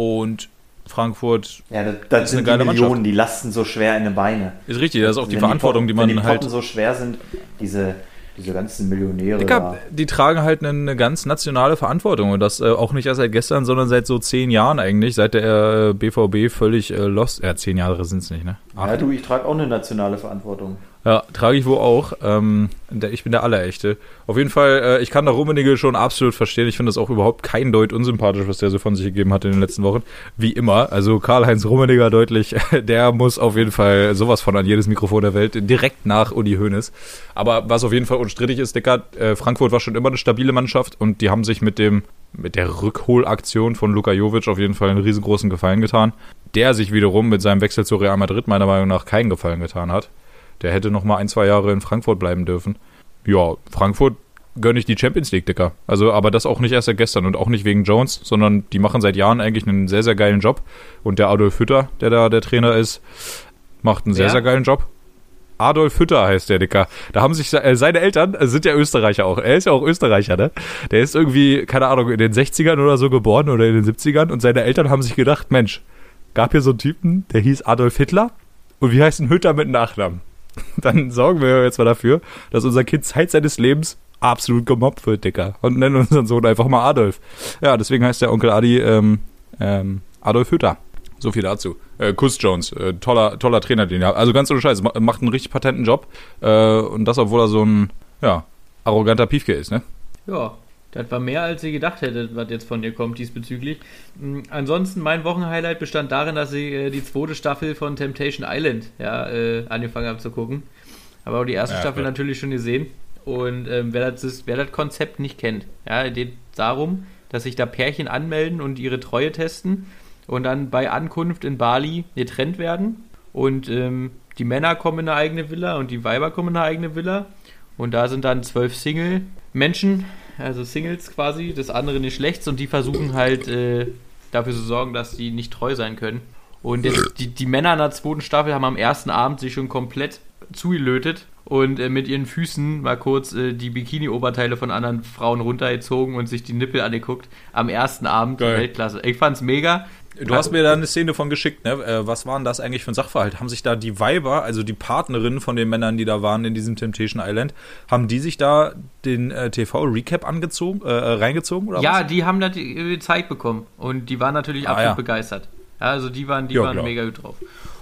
Und Frankfurt Ja, das, Ist das eine sind die geile Millionen, Mannschaft. die lasten so schwer in den Beine. ist richtig, das ist auch die Wenn Verantwortung, die, Potten- man wenn die halt. So schwer sind, diese Diese ganzen Millionäre Dicker, die tragen halt eine, eine ganz nationale Verantwortung und das äh, auch nicht erst seit gestern, sondern seit so zehn Jahren eigentlich, seit der äh, BVB völlig äh, lost. Ja, zehn Jahre sind es nicht, ne? Ja, du, ich trage auch eine nationale Verantwortung. Ja, trage ich wohl auch. Ähm, ich bin der Allerechte. Auf jeden Fall, äh, ich kann da Rummenigge schon absolut verstehen. Ich finde das auch überhaupt kein Deut unsympathisch, was der so von sich gegeben hat in den letzten Wochen. Wie immer. Also Karl-Heinz Rummenigge deutlich, der muss auf jeden Fall sowas von an jedes Mikrofon der Welt, direkt nach Uli Hoeneß. Aber was auf jeden Fall unstrittig ist, Dicker, äh, Frankfurt war schon immer eine stabile Mannschaft und die haben sich mit dem mit der Rückholaktion von Luka Jovic auf jeden Fall einen riesengroßen Gefallen getan. Der sich wiederum mit seinem Wechsel zu Real Madrid meiner Meinung nach keinen Gefallen getan hat. Der hätte noch mal ein, zwei Jahre in Frankfurt bleiben dürfen. Ja, Frankfurt gönne ich die Champions League, Dicker. Also, aber das auch nicht erst seit gestern und auch nicht wegen Jones, sondern die machen seit Jahren eigentlich einen sehr, sehr geilen Job. Und der Adolf Hütter, der da der Trainer ist, macht einen sehr, Wer? sehr geilen Job. Adolf Hütter heißt der, Dicker. Da haben sich äh, seine Eltern äh, sind ja Österreicher auch. Er ist ja auch Österreicher, ne? Der ist irgendwie, keine Ahnung, in den 60ern oder so geboren oder in den 70ern und seine Eltern haben sich gedacht, Mensch, gab hier so einen Typen, der hieß Adolf Hitler und wie heißt ein Hütter mit Nachnamen? Dann sorgen wir jetzt mal dafür, dass unser Kind Zeit seines Lebens absolut gemobbt wird, Dicker. Und nennen unseren Sohn einfach mal Adolf. Ja, deswegen heißt der Onkel Adi ähm, ähm, Adolf Hütter. So viel dazu. Äh, Kuss Jones, äh, toller, toller Trainer, den er hat. Also ganz ohne Scheiß, ma- macht einen richtig patenten Job. Äh, und das, obwohl er so ein, ja, arroganter Piefke ist, ne? Ja, das war mehr, als ich gedacht hätte, was jetzt von dir kommt diesbezüglich. Mm, Ansonsten, mein Wochenhighlight bestand darin, dass ich äh, die zweite Staffel von Temptation Island ja, äh, angefangen habe zu gucken. Aber auch die erste Ja, Staffel klar. natürlich schon gesehen. Und ähm, wer, das wer das Konzept nicht kennt, ja, geht darum, dass sich da Pärchen anmelden und ihre Treue testen und dann bei Ankunft in Bali getrennt werden. Und ähm, die Männer kommen in eine eigene Villa und die Weiber kommen in eine eigene Villa. Und da sind dann zwölf Single-Menschen, also Singles quasi, des anderen Geschlechts, und die versuchen halt äh, dafür zu sorgen, dass die nicht treu sein können. Und jetzt, die, die Männer in der zweiten Staffel haben am ersten Abend sich schon komplett zugelötet und äh, mit ihren Füßen mal kurz äh, die Bikini-Oberteile von anderen Frauen runtergezogen und sich die Nippel angeguckt. Am ersten Abend Geil. Weltklasse. Ich fand's mega. Du hast mir da eine Szene von geschickt, ne? Äh, was waren das eigentlich für ein Sachverhalt? Haben sich da die Weiber, also die Partnerinnen von den Männern, die da waren in diesem Temptation Island, haben die sich da den äh, TV-Recap angezogen, äh, äh, reingezogen oder Ja, was? die haben das äh, gezeigt bekommen und die waren natürlich Ah, absolut ja. begeistert. Ja, also die waren, die Ja, waren klar. mega gut drauf.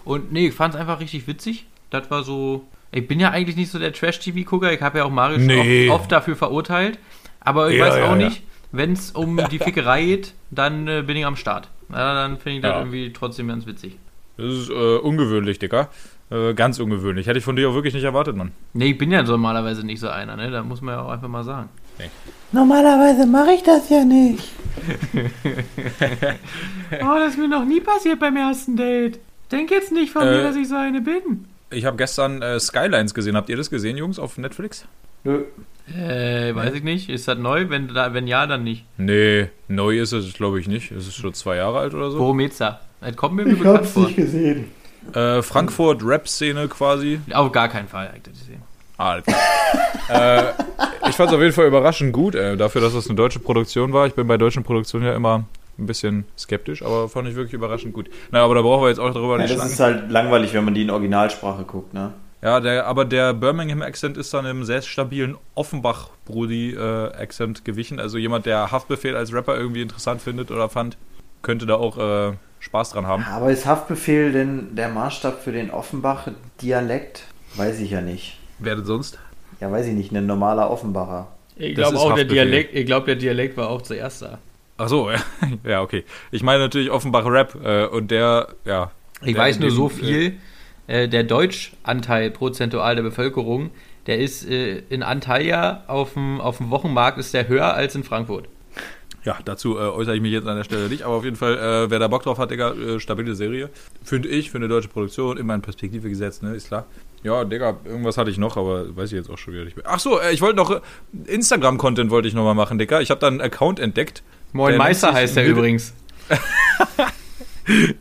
Und nee, ich fand es einfach richtig witzig. Das war so. Ich bin ja eigentlich nicht so der Trash-TV-Gucker. Ich habe ja auch Mario Nee. schon oft, oft dafür verurteilt. Aber ich Ja, weiß auch ja. nicht, wenn es um die Fickerei geht, dann äh, bin ich am Start. Ja, dann finde ich das Ja. irgendwie trotzdem ganz witzig. Das ist äh, ungewöhnlich, Dicker. Äh, ganz ungewöhnlich. Hätte ich von dir auch wirklich nicht erwartet, Mann. Nee, ich bin ja normalerweise nicht so einer, ne? Da muss man ja auch einfach mal sagen. Normalerweise mache ich das ja nicht. Oh, das ist mir noch nie passiert beim ersten Date. Denk jetzt nicht von mir, dass ich so eine bin. Ich habe gestern äh, Skylines gesehen. Habt ihr das gesehen, Jungs, auf Netflix? Nö. Äh, weiß ich nicht. Ist das neu? Wenn, da, wenn ja, dann nicht. Nee, neu ist es, glaube ich, nicht. Es ist schon zwei Jahre alt oder so. Da? Das kommt mir Ich bekannt hab's vor. nicht gesehen. Äh, Frankfurt Rap-Szene quasi. Auf gar keinen Fall, ich das gesehen. Ah, äh, ich fand es auf jeden Fall überraschend gut, äh, dafür, dass das eine deutsche Produktion war. Ich bin bei deutschen Produktionen ja immer ein bisschen skeptisch, aber fand ich wirklich überraschend gut. Na, aber da brauchen wir jetzt auch darüber Ja, nicht das lang. ist halt langweilig, wenn man die in Originalsprache guckt, ne? Ja, der, aber der Birmingham-Accent ist dann im sehr stabilen Offenbach-Brudi-Accent gewichen. Also jemand, der Haftbefehl als Rapper irgendwie interessant findet oder fand, könnte da auch äh, Spaß dran haben. Aber ist Haftbefehl denn der Maßstab für den Offenbach-Dialekt? Weiß ich ja nicht. Wer denn sonst? Ja, weiß ich nicht, ein normaler Offenbacher. Ich Das glaube ist auch, der Haftbefehl. Dialekt, ich glaube, der Dialekt war auch zuerst da. Ach so, ja, ja okay. Ich meine natürlich Offenbach-Rap äh, und der, ja. Ich der weiß nur dem, so viel. Äh, der Deutschanteil prozentual der Bevölkerung, der ist äh, in Antalya auf dem, auf dem Wochenmarkt ist der höher als in Frankfurt. Ja, dazu äh, äußere ich mich jetzt an der Stelle nicht, aber auf jeden Fall, äh, wer da Bock drauf hat, Digga, äh, stabile Serie. Finde ich, für eine deutsche Produktion, immer in Perspektive gesetzt, ne, ist klar. Ja, Digga, irgendwas hatte ich noch, aber weiß ich jetzt auch schon wieder nicht mehr. Ach so, äh, ich wollte noch, äh, Instagram-Content wollte ich nochmal machen, Digga. Ich habe da einen Account entdeckt. Moin Der Meister heißt der Mid- übrigens.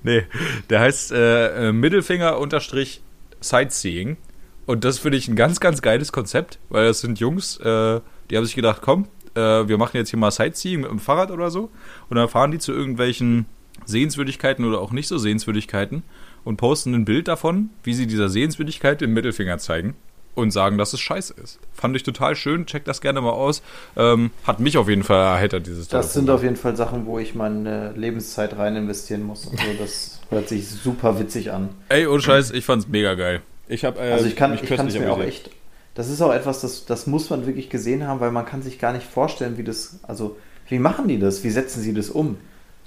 Nee, der heißt äh, äh, Mittelfinger unterstrich Sightseeing. Und das finde ich ein ganz, ganz geiles Konzept, weil das sind Jungs, äh, die haben sich gedacht, komm, äh, wir machen jetzt hier mal Sightseeing mit dem Fahrrad oder so. Und dann fahren die zu irgendwelchen Sehenswürdigkeiten oder auch nicht so Sehenswürdigkeiten und posten ein Bild davon, wie sie dieser Sehenswürdigkeit den Mittelfinger zeigen. Und sagen, dass es scheiße ist. Fand ich total schön, checkt das gerne mal aus. Ähm, hat mich auf jeden Fall erheitert, dieses Das sind auf jeden Fall Sachen, wo ich meine Lebenszeit rein investieren muss. Und so. Das hört sich super witzig an. Ey, ohne Scheiß, ich fand's mega geil. Ich hab, äh, Also ich kann mich ich kann es mir auch echt. Das ist auch etwas, das, das muss man wirklich gesehen haben, weil man kann sich gar nicht vorstellen, wie das. Also, wie machen die das? Wie setzen sie das um?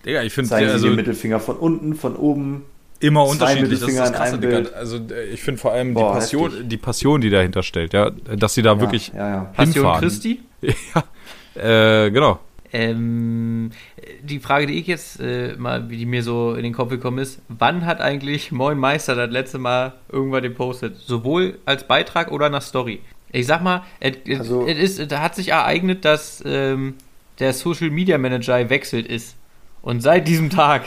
Digga, ich finde Zeigen sie also den Mittelfinger von unten, von oben? Immer zwei unterschiedlich. Das ist das Krasse, Digga. Also äh, ich finde vor allem Boah, die Passion, heftig. die Passion, die dahinter stellt, ja, dass sie da Ja, wirklich Ja, ja. Passion. Christi? ja, äh, genau. Ähm, die Frage, die ich jetzt äh, mal, die mir so in den Kopf gekommen ist, wann hat eigentlich Moin Meister das letzte Mal irgendwann gepostet? Sowohl als Beitrag oder nach Story? Ich sag mal, es, Also- es ist, da hat sich ereignet, dass ähm, der Social Media Manager gewechselt ist. Und seit diesem Tag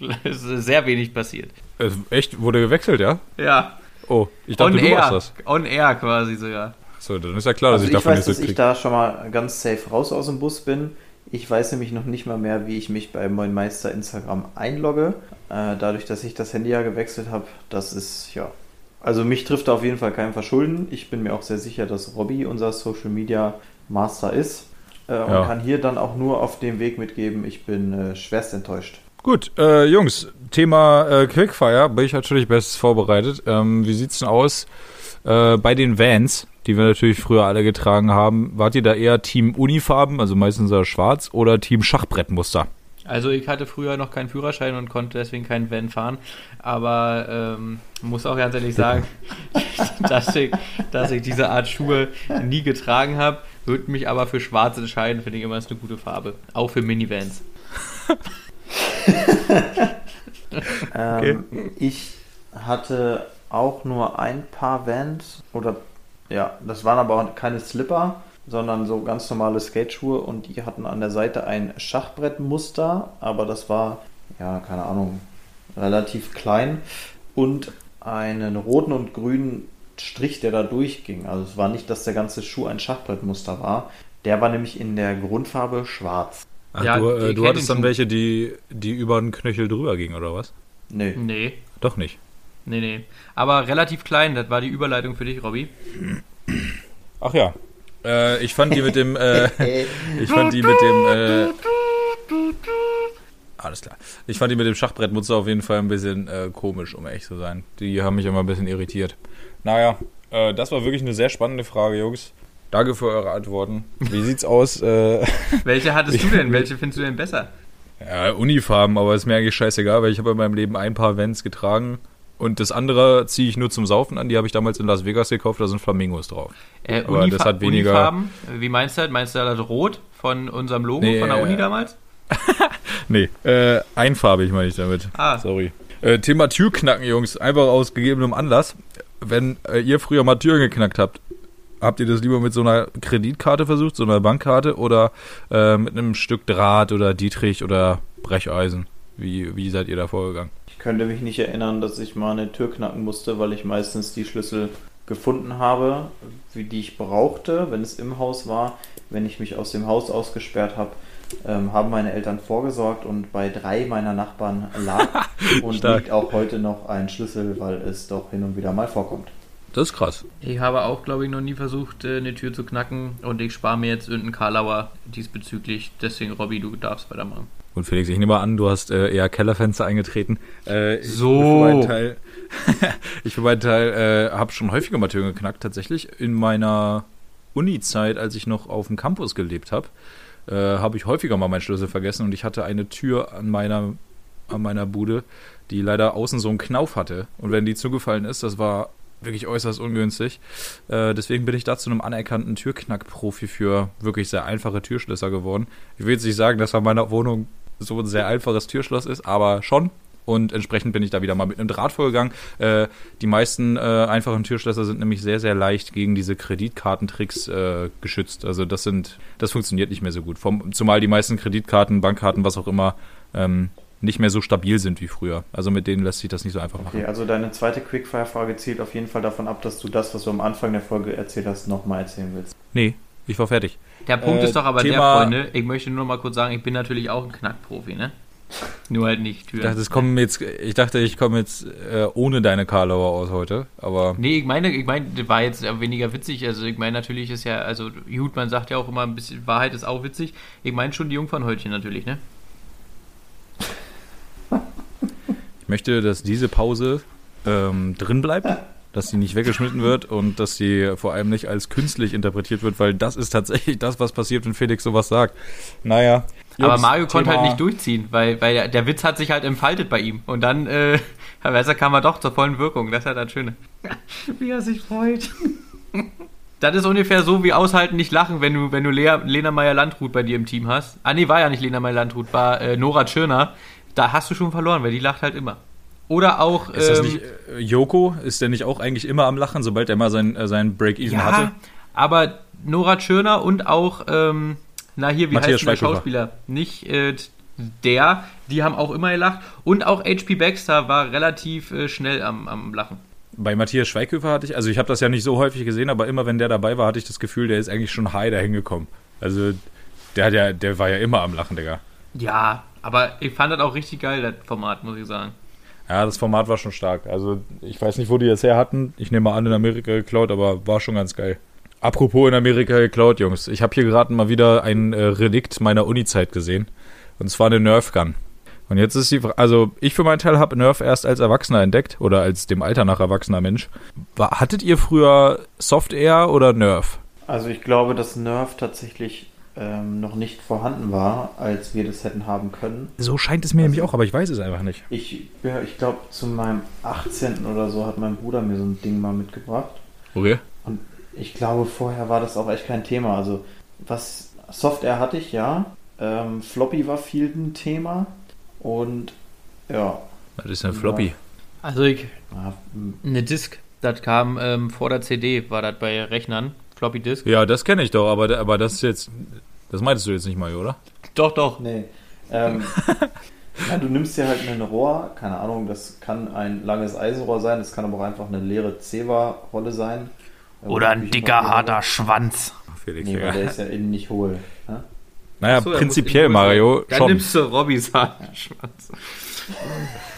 ist sehr wenig passiert. Äh, echt, wurde gewechselt, ja? Ja, Oh, ich dachte, on du air. das. On air quasi so, ja. So, dann ist ja klar, dass Also ich ich davon weiß, nichts dass ich mitkriege. da schon mal ganz safe raus aus dem Bus bin. Ich weiß nämlich noch nicht mal mehr, wie ich mich bei Moin Meister Instagram einlogge. Äh, dadurch, dass ich das Handy ja gewechselt habe, das ist ja. Also mich trifft da auf jeden Fall kein Verschulden. Ich bin mir auch sehr sicher, dass Robby unser Social Media Master ist. Äh, und Ja. kann hier dann auch nur auf dem Weg mitgeben, ich bin äh, schwerst enttäuscht. Gut, äh, Jungs, Thema äh, Quickfire, bin ich natürlich bestens vorbereitet. Ähm, wie sieht's denn aus äh, bei den Vans, die wir natürlich früher alle getragen haben? Wart ihr da eher Team Unifarben, also meistens eher schwarz, oder Team Schachbrettmuster? Also ich hatte früher noch keinen Führerschein und konnte deswegen keinen Van fahren, aber ähm, muss auch ganz ehrlich sagen, dass, ich, dass ich diese Art Schuhe nie getragen habe, würde mich aber für schwarz entscheiden, finde ich immer ist eine gute Farbe, auch für Minivans. Ähm, Ich hatte auch nur ein paar Vans oder ja, das waren aber auch keine Slipper, sondern so ganz normale Skateschuhe und die hatten an der Seite ein Schachbrettmuster, aber das war ja, keine Ahnung, relativ klein und einen roten und grünen Strich, der da durchging. Also es war nicht, dass der ganze Schuh ein Schachbrettmuster war. Der war nämlich in der Grundfarbe schwarz. Ach, Ja, du, äh, du hattest dann welche, die, die über den Knöchel drüber gingen, oder was? Nö. Nee, Doch nicht. nee, nee. Aber relativ klein, das war die Überleitung für dich, Robby. Ach ja. Äh, ich fand die mit dem, äh, ich fand die mit dem, äh, alles klar. Ich fand die mit dem Schachbrettmuster auf jeden Fall ein bisschen äh, komisch, um ehrlich zu sein. Die haben mich immer ein bisschen irritiert. Naja, äh, das war wirklich eine sehr spannende Frage, Jungs. Danke für eure Antworten. Wie sieht's aus? Äh, Welche hattest du denn? Welche findest du denn besser? ja, Unifarben, aber ist mir eigentlich scheißegal, weil ich habe in meinem Leben ein paar Vans getragen. Und das andere ziehe ich nur zum Saufen an. Die habe ich damals in Las Vegas gekauft, da sind Flamingos drauf. Äh, Aber das hat weniger- Unifarben, wie meinst du das? Meinst du das rot von unserem Logo Nee, von der äh, Uni damals? Nee, äh, einfarbig meine ich damit. Ah. Sorry. Äh, Thema Türknacken, Jungs. Einfach aus gegebenem Anlass. Wenn äh, ihr früher mal Türen geknackt habt, habt ihr das lieber mit so einer Kreditkarte versucht, so einer Bankkarte oder äh, mit einem Stück Draht oder Dietrich oder Brecheisen? Wie, wie seid ihr da vorgegangen? Ich könnte mich nicht erinnern, dass ich mal eine Tür knacken musste, weil ich meistens die Schlüssel gefunden habe, wie die ich brauchte, wenn es im Haus war. Wenn ich mich aus dem Haus ausgesperrt habe, ähm, haben meine Eltern vorgesorgt und bei drei meiner Nachbarn lag und liegt auch heute noch ein Schlüssel, weil es doch hin und wieder mal vorkommt. Das ist krass. Ich habe auch, glaube ich, noch nie versucht, äh, eine Tür zu knacken und ich spare mir jetzt irgendeinen Karlauer diesbezüglich. Deswegen, Robby, du darfst weitermachen. Und Felix, ich nehme mal an, du hast äh, eher Kellerfenster eingetreten. Äh, ich So. Für meinen Teil, ich für meinen Teil äh, habe schon häufiger mal Türen geknackt. Tatsächlich in meiner Uni-Zeit, als ich noch auf dem Campus gelebt habe, äh, habe ich häufiger mal meinen Schlüssel vergessen und ich hatte eine Tür an meiner, an meiner Bude, die leider außen so einen Knauf hatte. Und wenn die zugefallen ist, das war wirklich äußerst ungünstig. Äh, deswegen bin ich da zu einem anerkannten Türknackprofi für wirklich sehr einfache Türschlösser geworden. Ich will jetzt nicht sagen, dass bei meiner Wohnung so ein sehr einfaches Türschloss ist, aber schon. Und entsprechend bin ich da wieder mal mit einem Draht vorgegangen. Äh, die meisten äh, einfachen Türschlösser sind nämlich sehr, sehr leicht gegen diese Kreditkartentricks äh, geschützt. Also das sind, das funktioniert nicht mehr so gut. Vom, zumal die meisten Kreditkarten, Bankkarten, was auch immer, ähm, nicht mehr so stabil sind wie früher. Also mit denen lässt sich das nicht so einfach machen. Okay, also deine zweite Quickfire-Frage zielt auf jeden Fall davon ab, dass du das, was du am Anfang der Folge erzählt hast, nochmal erzählen willst. Nee, ich war fertig. Der Punkt Äh, ist doch aber Thema- der, Freunde, ich möchte nur noch mal kurz sagen, ich bin natürlich auch ein Knackprofi, ne? Nur halt nicht Ich Türen. dachte, es kommen jetzt, ich dachte, ich komme jetzt äh, ohne deine Karlauer aus heute, aber Nee, ich meine, ich meine, das war jetzt weniger witzig. Also ich meine, natürlich ist ja, also gut, man sagt ja auch immer ein bisschen, Wahrheit ist auch witzig. Ich meine schon die Jungfernhäutchen natürlich, ne? ich möchte, dass diese Pause ähm, drin bleibt, dass sie nicht weggeschnitten wird und dass sie vor allem nicht als künstlich interpretiert wird, weil das ist tatsächlich das, was passiert, wenn Felix sowas sagt. Naja. Aber Jungs, Mario konnte Thema- halt nicht durchziehen, weil, weil der, Witz hat sich halt entfaltet bei ihm. Und dann, äh, besser kam er doch zur vollen Wirkung. Das ist ja das Schöne. Wie er sich freut. Das ist ungefähr so wie aushalten, nicht lachen, wenn du, wenn du Lea, Lena Meyer-Landrut bei dir im Team hast. Ah, nee, war ja nicht Lena Meyer-Landrut, war äh, Nora Tschirner. Da hast du schon verloren, weil die lacht halt immer. Oder auch. Ist das ähm, nicht äh, Joko? Ist der nicht auch eigentlich immer am Lachen, sobald er mal sein, äh, sein Break-Even ja, hatte? aber Nora Tschirner und auch, ähm, na hier, wie Matthias heißt der. Schauspieler? Nicht äh, der, die haben auch immer gelacht. Und auch HP Baxter war relativ äh, schnell am, am Lachen. Bei Matthias Schweighöfer hatte ich, also ich habe das ja nicht so häufig gesehen, aber immer wenn der dabei war, hatte ich das Gefühl, der ist eigentlich schon high dahin gekommen. Also der hat ja, der war ja immer am Lachen, Digga. Ja, aber ich fand das auch richtig geil, das Format, muss ich sagen. Ja, das Format war schon stark. Also ich weiß nicht, wo die das her hatten. Ich nehme mal an, in Amerika geklaut, aber war schon ganz geil. Apropos in Amerika geklaut, Jungs. Ich habe hier gerade mal wieder ein äh, Relikt meiner Uni-Zeit gesehen. Und zwar eine Nerf Gun. Und jetzt ist die Frage, also ich für meinen Teil habe Nerf erst als Erwachsener entdeckt oder als dem Alter nach erwachsener Mensch. War, hattet ihr früher Soft Air oder Nerf? Also ich glaube, dass Nerf tatsächlich ähm, noch nicht vorhanden war, als wir das hätten haben können. So scheint es mir nämlich auch, aber ich weiß es einfach nicht. Ich, ja, ich glaube, zu meinem 18. oder so hat mein Bruder mir so ein Ding mal mitgebracht. Okay. Und ich glaube, vorher war das auch echt kein Thema. Also, was Software hatte ich, ja. Ähm, Floppy war viel ein Thema. Und ja. Das ist eine Floppy. Also ich, ja, m- eine Disk, das kam ähm, vor der CD, war das bei Rechnern. Floppy Disk. Ja, das kenne ich doch, aber, aber das ist jetzt, das meintest du jetzt nicht mal, oder? Doch, doch. nee. Ähm, ja, du nimmst dir halt ein Rohr, keine Ahnung, das kann ein langes Eisenrohr sein, das kann aber auch einfach eine leere Zewa-Rolle sein. Oder ein dicker, harter Schwanz. Felix, Nee, weil der ist ja innen nicht hohl. Ne? Naja, er prinzipiell. Mario, Dann schon. nimmst du Robbys harten Schwanz.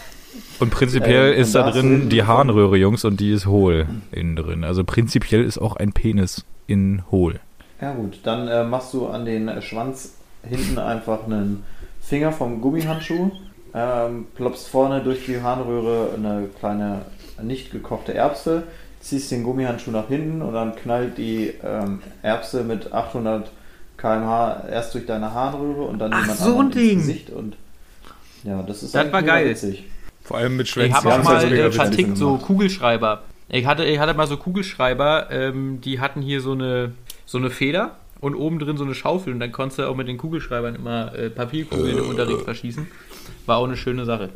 Und prinzipiell Ähm, ist und da drin die Harnröhre, Jungs, und die ist hohl innen drin. Also prinzipiell ist auch ein Penis innen hohl. Ja gut, dann äh, machst du an den Schwanz hinten einfach einen Finger vom Gummihandschuh, ähm, ploppst vorne durch die Harnröhre eine kleine nicht gekochte Erbse, ziehst den Gummihandschuh nach hinten und dann knallt die ähm, Erbse mit 800 km/h erst durch deine Harnröhre und dann Ach, jemand so ins Ding. Gesicht und ja, das ist Das war geil. witzig. Vor allem mit Ich Schwänzen. habe Ja, auch das mal äh, vertickt so. Kugelschreiber. Ich hatte, ich hatte mal so Kugelschreiber, ähm, die hatten hier so eine, so eine Feder und oben drin so eine Schaufel und dann konntest du auch mit den Kugelschreibern immer äh, Papierkugeln im Unterricht verschießen. War auch eine schöne Sache.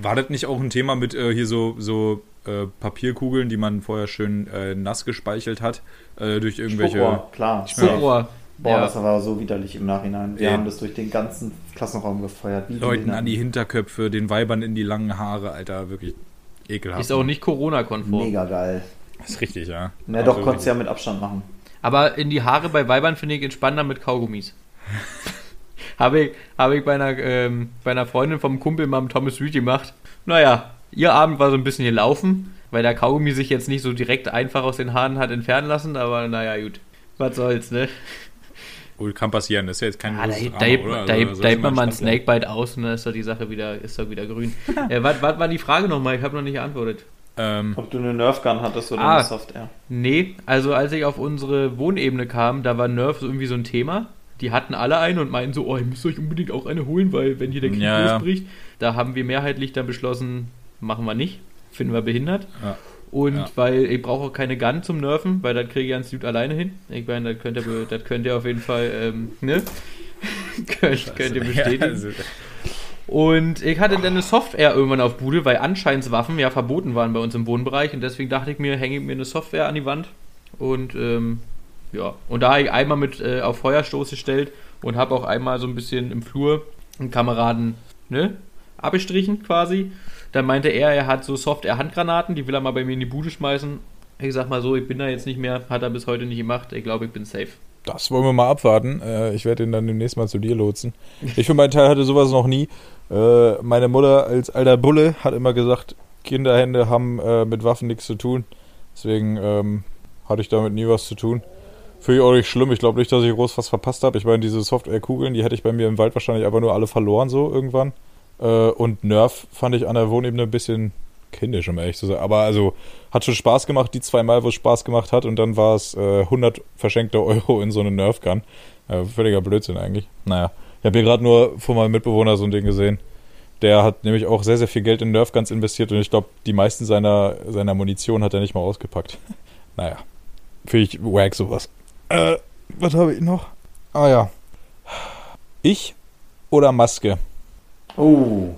War das nicht auch ein Thema mit äh, hier so, so äh, Papierkugeln, die man vorher schön äh, nass gespeichelt hat? Äh, durch irgendwelche. Spuckrohr, klar. Spuckrohr. Boah, das Ja. war so widerlich im Nachhinein. Wir Ja. haben das durch den ganzen Klassenraum gefeuert. Wie Leuten an die Hinterköpfe, den Weibern in die langen Haare, Alter, wirklich ekelhaft. Ist auch nicht Corona-konform. Mega geil. Das ist richtig, ja. Na Also doch, konntest ja mit Abstand machen. Aber in die Haare bei Weibern finde ich entspannender mit Kaugummis. habe ich, habe ich bei, einer, ähm, bei einer Freundin vom Kumpel mal im Thomas Reed gemacht. Naja, ihr Abend war so ein bisschen gelaufen, weil der Kaugummi sich jetzt nicht so direkt einfach aus den Haaren hat entfernen lassen, aber naja, gut. Was soll's, ne? Gut, kann passieren. Das ist ja jetzt kein Ah, da hebt, da Drama, hebt, oder? da Also, hebt, da hebt man mal einen. Snakebite aus und dann ist doch die Sache wieder, ist doch wieder grün. äh, was, was war die Frage nochmal? Ich habe noch nicht geantwortet. Ähm, Ob du eine Nerfgun hattest oder Ah. eine Software. Nee, also als ich auf unsere Wohnebene kam, da war Nerf so irgendwie so ein Thema. Die hatten alle eine und meinten so, oh, ihr müsst euch unbedingt auch eine holen, weil wenn hier der Krieg Ja, ja. losbricht, da haben wir mehrheitlich dann beschlossen, machen wir nicht, finden wir behindert. Ja. Und Ja. weil ich brauche auch keine Gun zum Nerven, weil das kriege ich ganz gut alleine hin. Ich meine, das könnt ihr, das könnt ihr auf jeden Fall, ähm, ne? könnt, könnt ihr bestätigen. Also, Und ich hatte dann eine Software irgendwann auf Bude, weil Anscheinswaffen ja verboten waren bei uns im Wohnbereich. Und deswegen dachte ich mir, hänge ich mir eine Software an die Wand. Und ähm, ja, und da habe ich einmal mit äh, auf Feuerstoß gestellt und habe auch einmal so ein bisschen im Flur einen Kameraden ne, abgestrichen quasi. Dann meinte er, er hat so Software-Handgranaten, die will er mal bei mir in die Bude schmeißen. Ich sag mal so, ich bin da jetzt nicht mehr, hat er bis heute nicht gemacht. Ich glaube, ich bin safe. Das wollen wir mal abwarten. Äh, ich werde ihn dann demnächst mal zu dir lotsen. Ich für meinen Teil hatte sowas noch nie. Äh, meine Mutter als alter Bulle hat immer gesagt, Kinderhände haben äh, mit Waffen nichts zu tun. Deswegen ähm, hatte ich damit nie was zu tun. Finde ich auch nicht schlimm. Ich glaube nicht, dass ich groß was verpasst habe. Ich meine, diese Software-Kugeln, die hätte ich bei mir im Wald wahrscheinlich einfach nur alle verloren, so irgendwann. Äh, und Nerf fand ich an der Wohnebene ein bisschen kindisch, um ehrlich zu sein. Aber also hat schon Spaß gemacht, die zwei Mal, wo es Spaß gemacht hat. Und dann war es äh, 100 verschenkte Euro in so eine Nerf-Gun. Äh, völliger Blödsinn eigentlich. Naja, ich habe hier gerade nur von meinem Mitbewohner so ein Ding gesehen. Der hat nämlich auch sehr, sehr viel Geld in Nerf-Guns investiert und ich glaube, die meisten seiner, seiner Munition hat er nicht mal ausgepackt. naja, finde ich wack sowas. Äh, was habe ich noch? Ah ja. Ich oder Maske? Oh.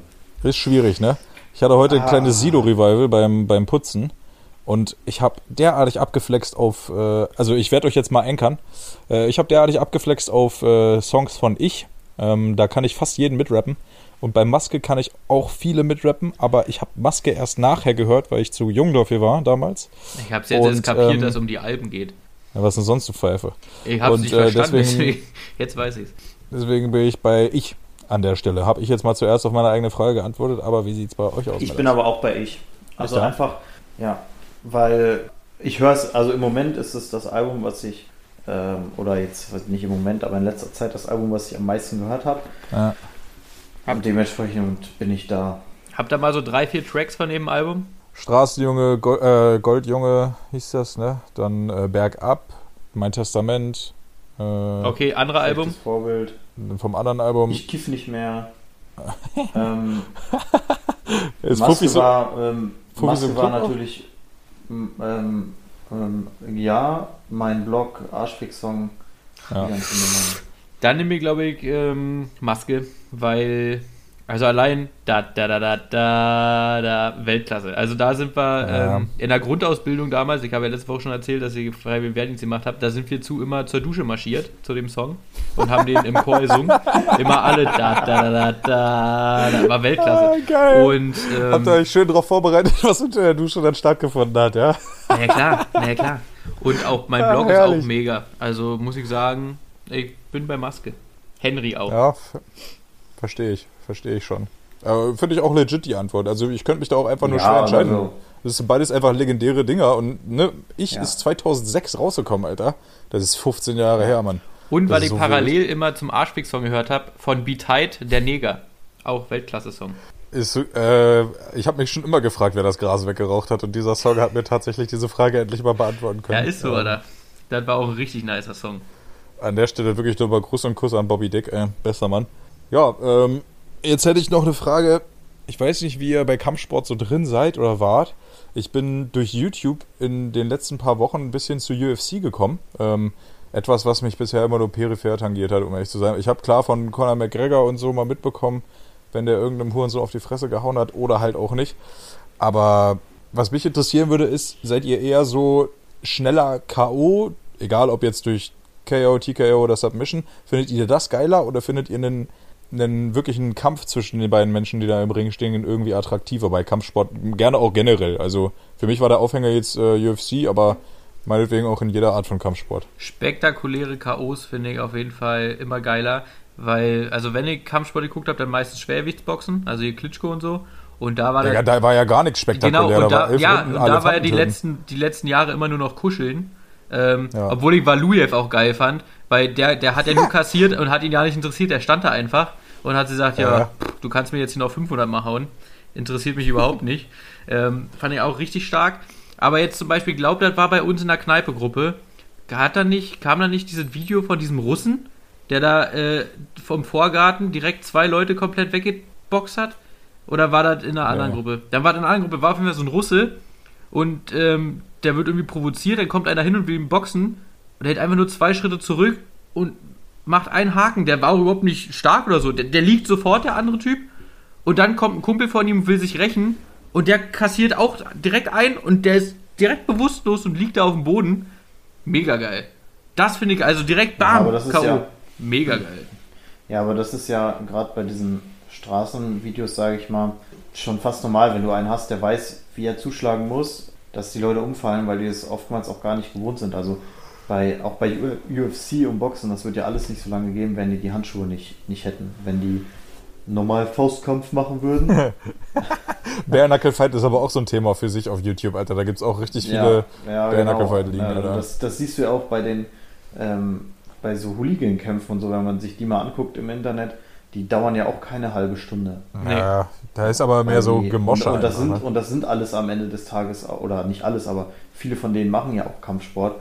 Ist schwierig, ne? Ich hatte heute ein Ah. kleines Sido-Revival beim, beim Putzen und ich habe derartig abgeflext auf, äh, also ich werde euch jetzt mal ankern. Äh, ich habe derartig abgeflext auf äh, Songs von Ich. Ähm, da kann ich fast jeden mitrappen. Und bei Maske kann ich auch viele mitrappen, aber ich habe Maske erst nachher gehört, weil ich zu jung dafür war damals. Ich habe jetzt Und, erst kapiert, ähm, dass es um die Alben geht. Ja, was denn sonst, du Pfeife? Ich habe es und, nicht äh, verstanden, deswegen- deswegen, jetzt weiß ich es. Deswegen bin ich bei Ich an der Stelle. Habe ich jetzt mal zuerst auf meine eigene Frage geantwortet, aber wie sieht es bei euch aus? Ich bin aber auch bei ich. Also einfach, ja, weil ich höre es, also im Moment ist es das Album, was ich, ähm, oder jetzt nicht im Moment, aber in letzter Zeit das Album, was ich am meisten gehört habe. ja. Und dementsprechend bin ich da. Habt ihr mal so drei, vier Tracks von dem Album? Straßenjunge, Go äh, Goldjunge hieß das, ne? Dann äh, Bergab, Mein Testament. Äh, Okay, andere Album. Vorbild. Vom anderen Album Ich kiff nicht mehr. ähm, ist Maske so. war, ähm, Maske so war natürlich, ähm, ähm, ja, mein Blog, Arschfix-Song, Ja. Dann nehme ich, glaube ich, ähm, Maske, weil, also allein da, da, da, da, da, da, Weltklasse. Also da sind wir Ja. ähm, in der Grundausbildung damals, ich habe ja letzte Woche schon erzählt, dass ich freiwilligen Wehrdienst gemacht habe, da sind wir zu immer zur Dusche marschiert, zu dem Song und haben den im Chor gesungen. Immer alle da, da, da, da, da, da, war Weltklasse. Ah, geil. Und, Habt ihr ähm, euch schön darauf vorbereitet, was unter der Dusche dann stattgefunden hat, ja? na ja, klar, na ja, klar. Und auch mein Ja, Blog ist herrlich. auch mega. Also muss ich sagen, ich bin bei Maske. Henry auch. Ja, verstehe ich, verstehe ich schon. Äh, Finde ich auch legit die Antwort. Also ich könnte mich da auch einfach nur Ja, schwer entscheiden. also- Das sind beides einfach legendäre Dinger und ne, ich Ja. ist 2006 rausgekommen, Alter. Das ist 15 Jahre her, Mann. Und Das weil ich so parallel immer zum Arschfix-Song gehört habe, von Be Tight, der Neger. Auch Weltklasse-Song. Ist, äh, ich habe mich schon immer gefragt, wer das Gras weggeraucht hat und dieser Song hat mir tatsächlich diese Frage endlich mal beantworten können. Ja, ist so, Ähm, oder? Das war auch ein richtig nicer Song. An der Stelle wirklich nochmal Gruß und Kuss an Bobby Dick, ey, bester Mann. Ja, ähm, jetzt hätte ich noch eine Frage. Ich weiß nicht, wie ihr bei Kampfsport so drin seid oder wart. Ich bin durch YouTube in den letzten paar Wochen ein bisschen zu UFC gekommen. Ähm, etwas, was mich bisher immer nur peripher tangiert hat, um ehrlich zu sein. Ich habe klar von Conor McGregor und so mal mitbekommen, wenn der irgendeinem Huren so auf die Fresse gehauen hat oder halt auch nicht. Aber was mich interessieren würde, ist, seid ihr eher so schneller K.O., egal ob jetzt durch KO, TKO oder Submission, findet ihr das geiler oder findet ihr einen, einen wirklichen Kampf zwischen den beiden Menschen, die da im Ring stehen, irgendwie attraktiver bei Kampfsport? Gerne auch generell. Also für mich war der Aufhänger jetzt äh, UFC, aber meinetwegen auch in jeder Art von Kampfsport. Spektakuläre K.O.s finde ich auf jeden Fall immer geiler, weil, also wenn ich Kampfsport geguckt habe, dann meistens Schwergewichtsboxen, also hier Klitschko und so. Und da war der. Ja, da war ja gar nichts Genau, spektakulär. und da, war elf ja, und da war ja die letzten, die letzten Jahre immer nur noch kuscheln. Ähm, Ja. Obwohl ich Valujev auch geil fand, weil der, der hat ja nur kassiert und hat ihn ja nicht interessiert, der stand da einfach und hat gesagt, ja, Ja. pff, du kannst mir jetzt hier noch 500 mal hauen, interessiert mich überhaupt nicht. Ähm, fand ich auch richtig stark. Aber jetzt zum Beispiel, glaubt, das war bei uns in der Kneipe-Gruppe, hat da nicht, kam da nicht dieses Video von diesem Russen, der da äh, vom Vorgarten direkt zwei Leute komplett weggeboxt hat? Oder war das in einer anderen Ja. Gruppe? Dann war das in einer anderen Gruppe, war auf jeden Fall so ein Russe und ähm, der wird irgendwie provoziert, dann kommt einer hin und will ihn boxen und er hält einfach nur zwei Schritte zurück und macht einen Haken. Der war auch überhaupt nicht stark oder so. Der, der liegt sofort, der andere Typ. Und dann kommt ein Kumpel von ihm und will sich rächen und der kassiert auch direkt ein und der ist direkt bewusstlos und liegt da auf dem Boden. Mega geil. Das finde ich also direkt Ja, bam, aber das ist K.O. ja- Mega geil. Ja, aber das ist ja gerade bei diesen Straßenvideos, sage ich mal, schon fast normal, wenn du einen hast, der weiß, wie er zuschlagen muss, dass die Leute umfallen, weil die es oftmals auch gar nicht gewohnt sind. Also bei, auch bei UFC und Boxen, das wird ja alles nicht so lange geben, wenn die die Handschuhe nicht, nicht hätten. Wenn die normal Faustkampf machen würden. Bare Fight ist aber auch so ein Thema für sich auf YouTube, Alter. Da gibt es auch richtig viele ja, Bare Knuckle Fight liegen, Ja, das, das siehst du ja auch bei den ähm, bei so Hooligan-Kämpfen und so, wenn man sich die mal anguckt im Internet, die dauern ja auch keine halbe Stunde. Ja, da ist aber mehr so Gemosche. Und, und, das einfach, sind, ne? und das sind alles am Ende des Tages, oder nicht alles, aber viele von denen machen ja auch Kampfsport.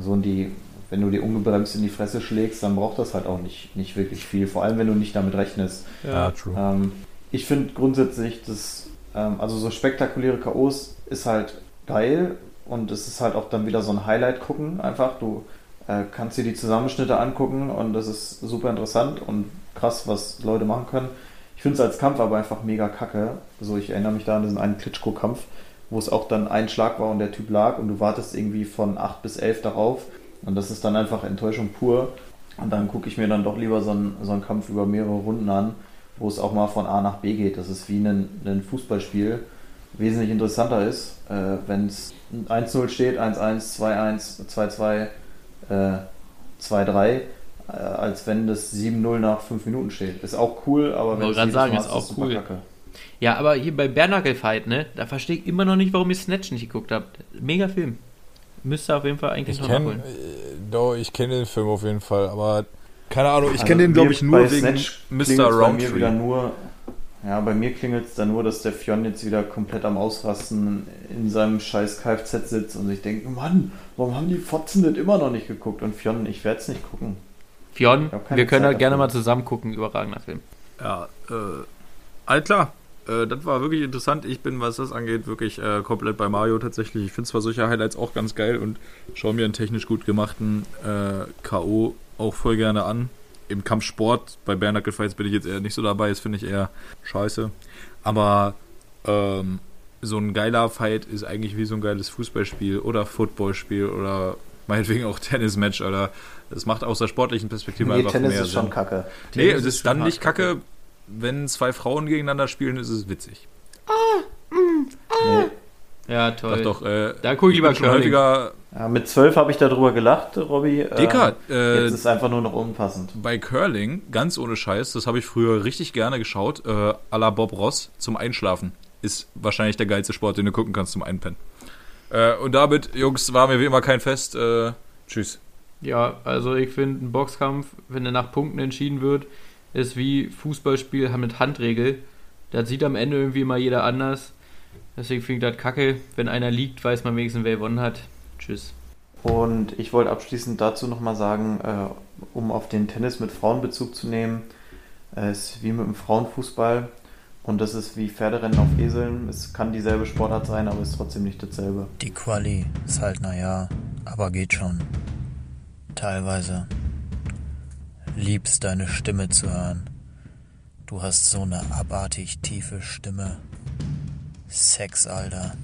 So und die, wenn du die ungebremst in die Fresse schlägst, dann braucht das halt auch nicht, nicht wirklich viel. Vor allem, wenn du nicht damit rechnest. ja, true. Ähm, ich finde grundsätzlich, dass, ähm, also so spektakuläre K.O.s ist halt geil und es ist halt auch dann wieder so ein Highlight gucken. Einfach, du äh, kannst dir die Zusammenschnitte angucken und das ist super interessant und krass, was Leute machen können. Ich finde es als Kampf aber einfach mega kacke. So, ich erinnere mich da an diesen einen Klitschko-Kampf, wo es auch dann ein Schlag war und der Typ lag und du wartest irgendwie von 8 bis 11 darauf und das ist dann einfach Enttäuschung pur. Und dann gucke ich mir dann doch lieber so einen, so einen Kampf über mehrere Runden an, wo es auch mal von A nach B geht. Das ist wie ein, ein Fußballspiel. Wesentlich interessanter ist, äh, wenn es 1-0 steht, 1-1, 2-1, 2-2, äh, 2-3, äh, als wenn das 7-0 nach 5 Minuten steht. Ist auch cool, aber wenn es sagen, ist auch super cool. Kacke. Ja, aber hier bei Bernacle Fight, ne, da verstehe ich immer noch nicht, warum ihr Snatch nicht geguckt habt. Mega Film. Müsst ihr auf jeden Fall eigentlich Ich noch kenne, nachholen. doch, ich kenne den Film auf jeden Fall, aber keine Ahnung, ich Also kenne den, glaube ich, nur bei wegen Snatch Mr. mir wieder Roundtree. nur, ja, bei mir klingelt es dann nur, dass der Fionn jetzt wieder komplett am Ausrasten in seinem scheiß Kfz sitzt und sich denkt, Mann, warum haben die Fotzen das immer noch nicht geguckt? Und Fionn, ich werde es nicht gucken. Fionn, Ich wir können Zeit halt gerne dafür. mal zusammen gucken, überragender Film. Ja, äh, all klar. Äh, das war wirklich interessant. Ich bin, was das angeht, wirklich äh, komplett bei Mario tatsächlich. Ich finde zwar solche Highlights auch ganz geil und schaue mir einen technisch gut gemachten äh, K.O. auch voll gerne an. Im Kampfsport, bei Bare Knuckle Fights bin ich jetzt eher nicht so dabei, das finde ich eher scheiße. Aber ähm, so ein geiler Fight ist eigentlich wie so ein geiles Fußballspiel oder Footballspiel oder meinetwegen auch Tennismatch, oder das macht aus der sportlichen Perspektive Nee, einfach Tennis mehr ist schon Sinn. kacke. Nee, Tennis es ist ist dann nicht hart, kacke, wenn zwei Frauen gegeneinander spielen, ist es witzig. Nee. Ja, Doch, toll. doch. Äh, Da guck ich lieber schon Curling. häufiger. Ja, mit zwölf habe ich darüber gelacht, Robby. Dicker, äh, Jetzt ist es einfach nur noch unpassend. bei Curling, ganz ohne Scheiß, das habe ich früher richtig gerne geschaut, äh, à la Bob Ross zum Einschlafen. Ist wahrscheinlich der geilste Sport, den du gucken kannst zum Einpennen. Äh, und damit, Jungs, war mir wie immer kein Fest. Äh, tschüss. Ja, also ich finde, ein Boxkampf, wenn er nach Punkten entschieden wird, ist wie Fußballspiel mit Handregel. Das sieht am Ende irgendwie immer jeder anders. Deswegen finde ich das kacke. Wenn einer liegt, weiß man wenigstens, wer gewonnen hat. Tschüss. Und ich wollte abschließend dazu nochmal sagen, äh, um auf den Tennis mit Frauen Bezug zu nehmen, äh, es ist wie mit dem Frauenfußball und das ist wie Pferderennen auf Eseln. Es kann dieselbe Sportart sein, aber ist trotzdem nicht dasselbe. Die Quali ist halt naja, aber geht schon. Teilweise. Liebst deine Stimme zu hören. Du hast so eine abartig tiefe Stimme. Sex, Alter.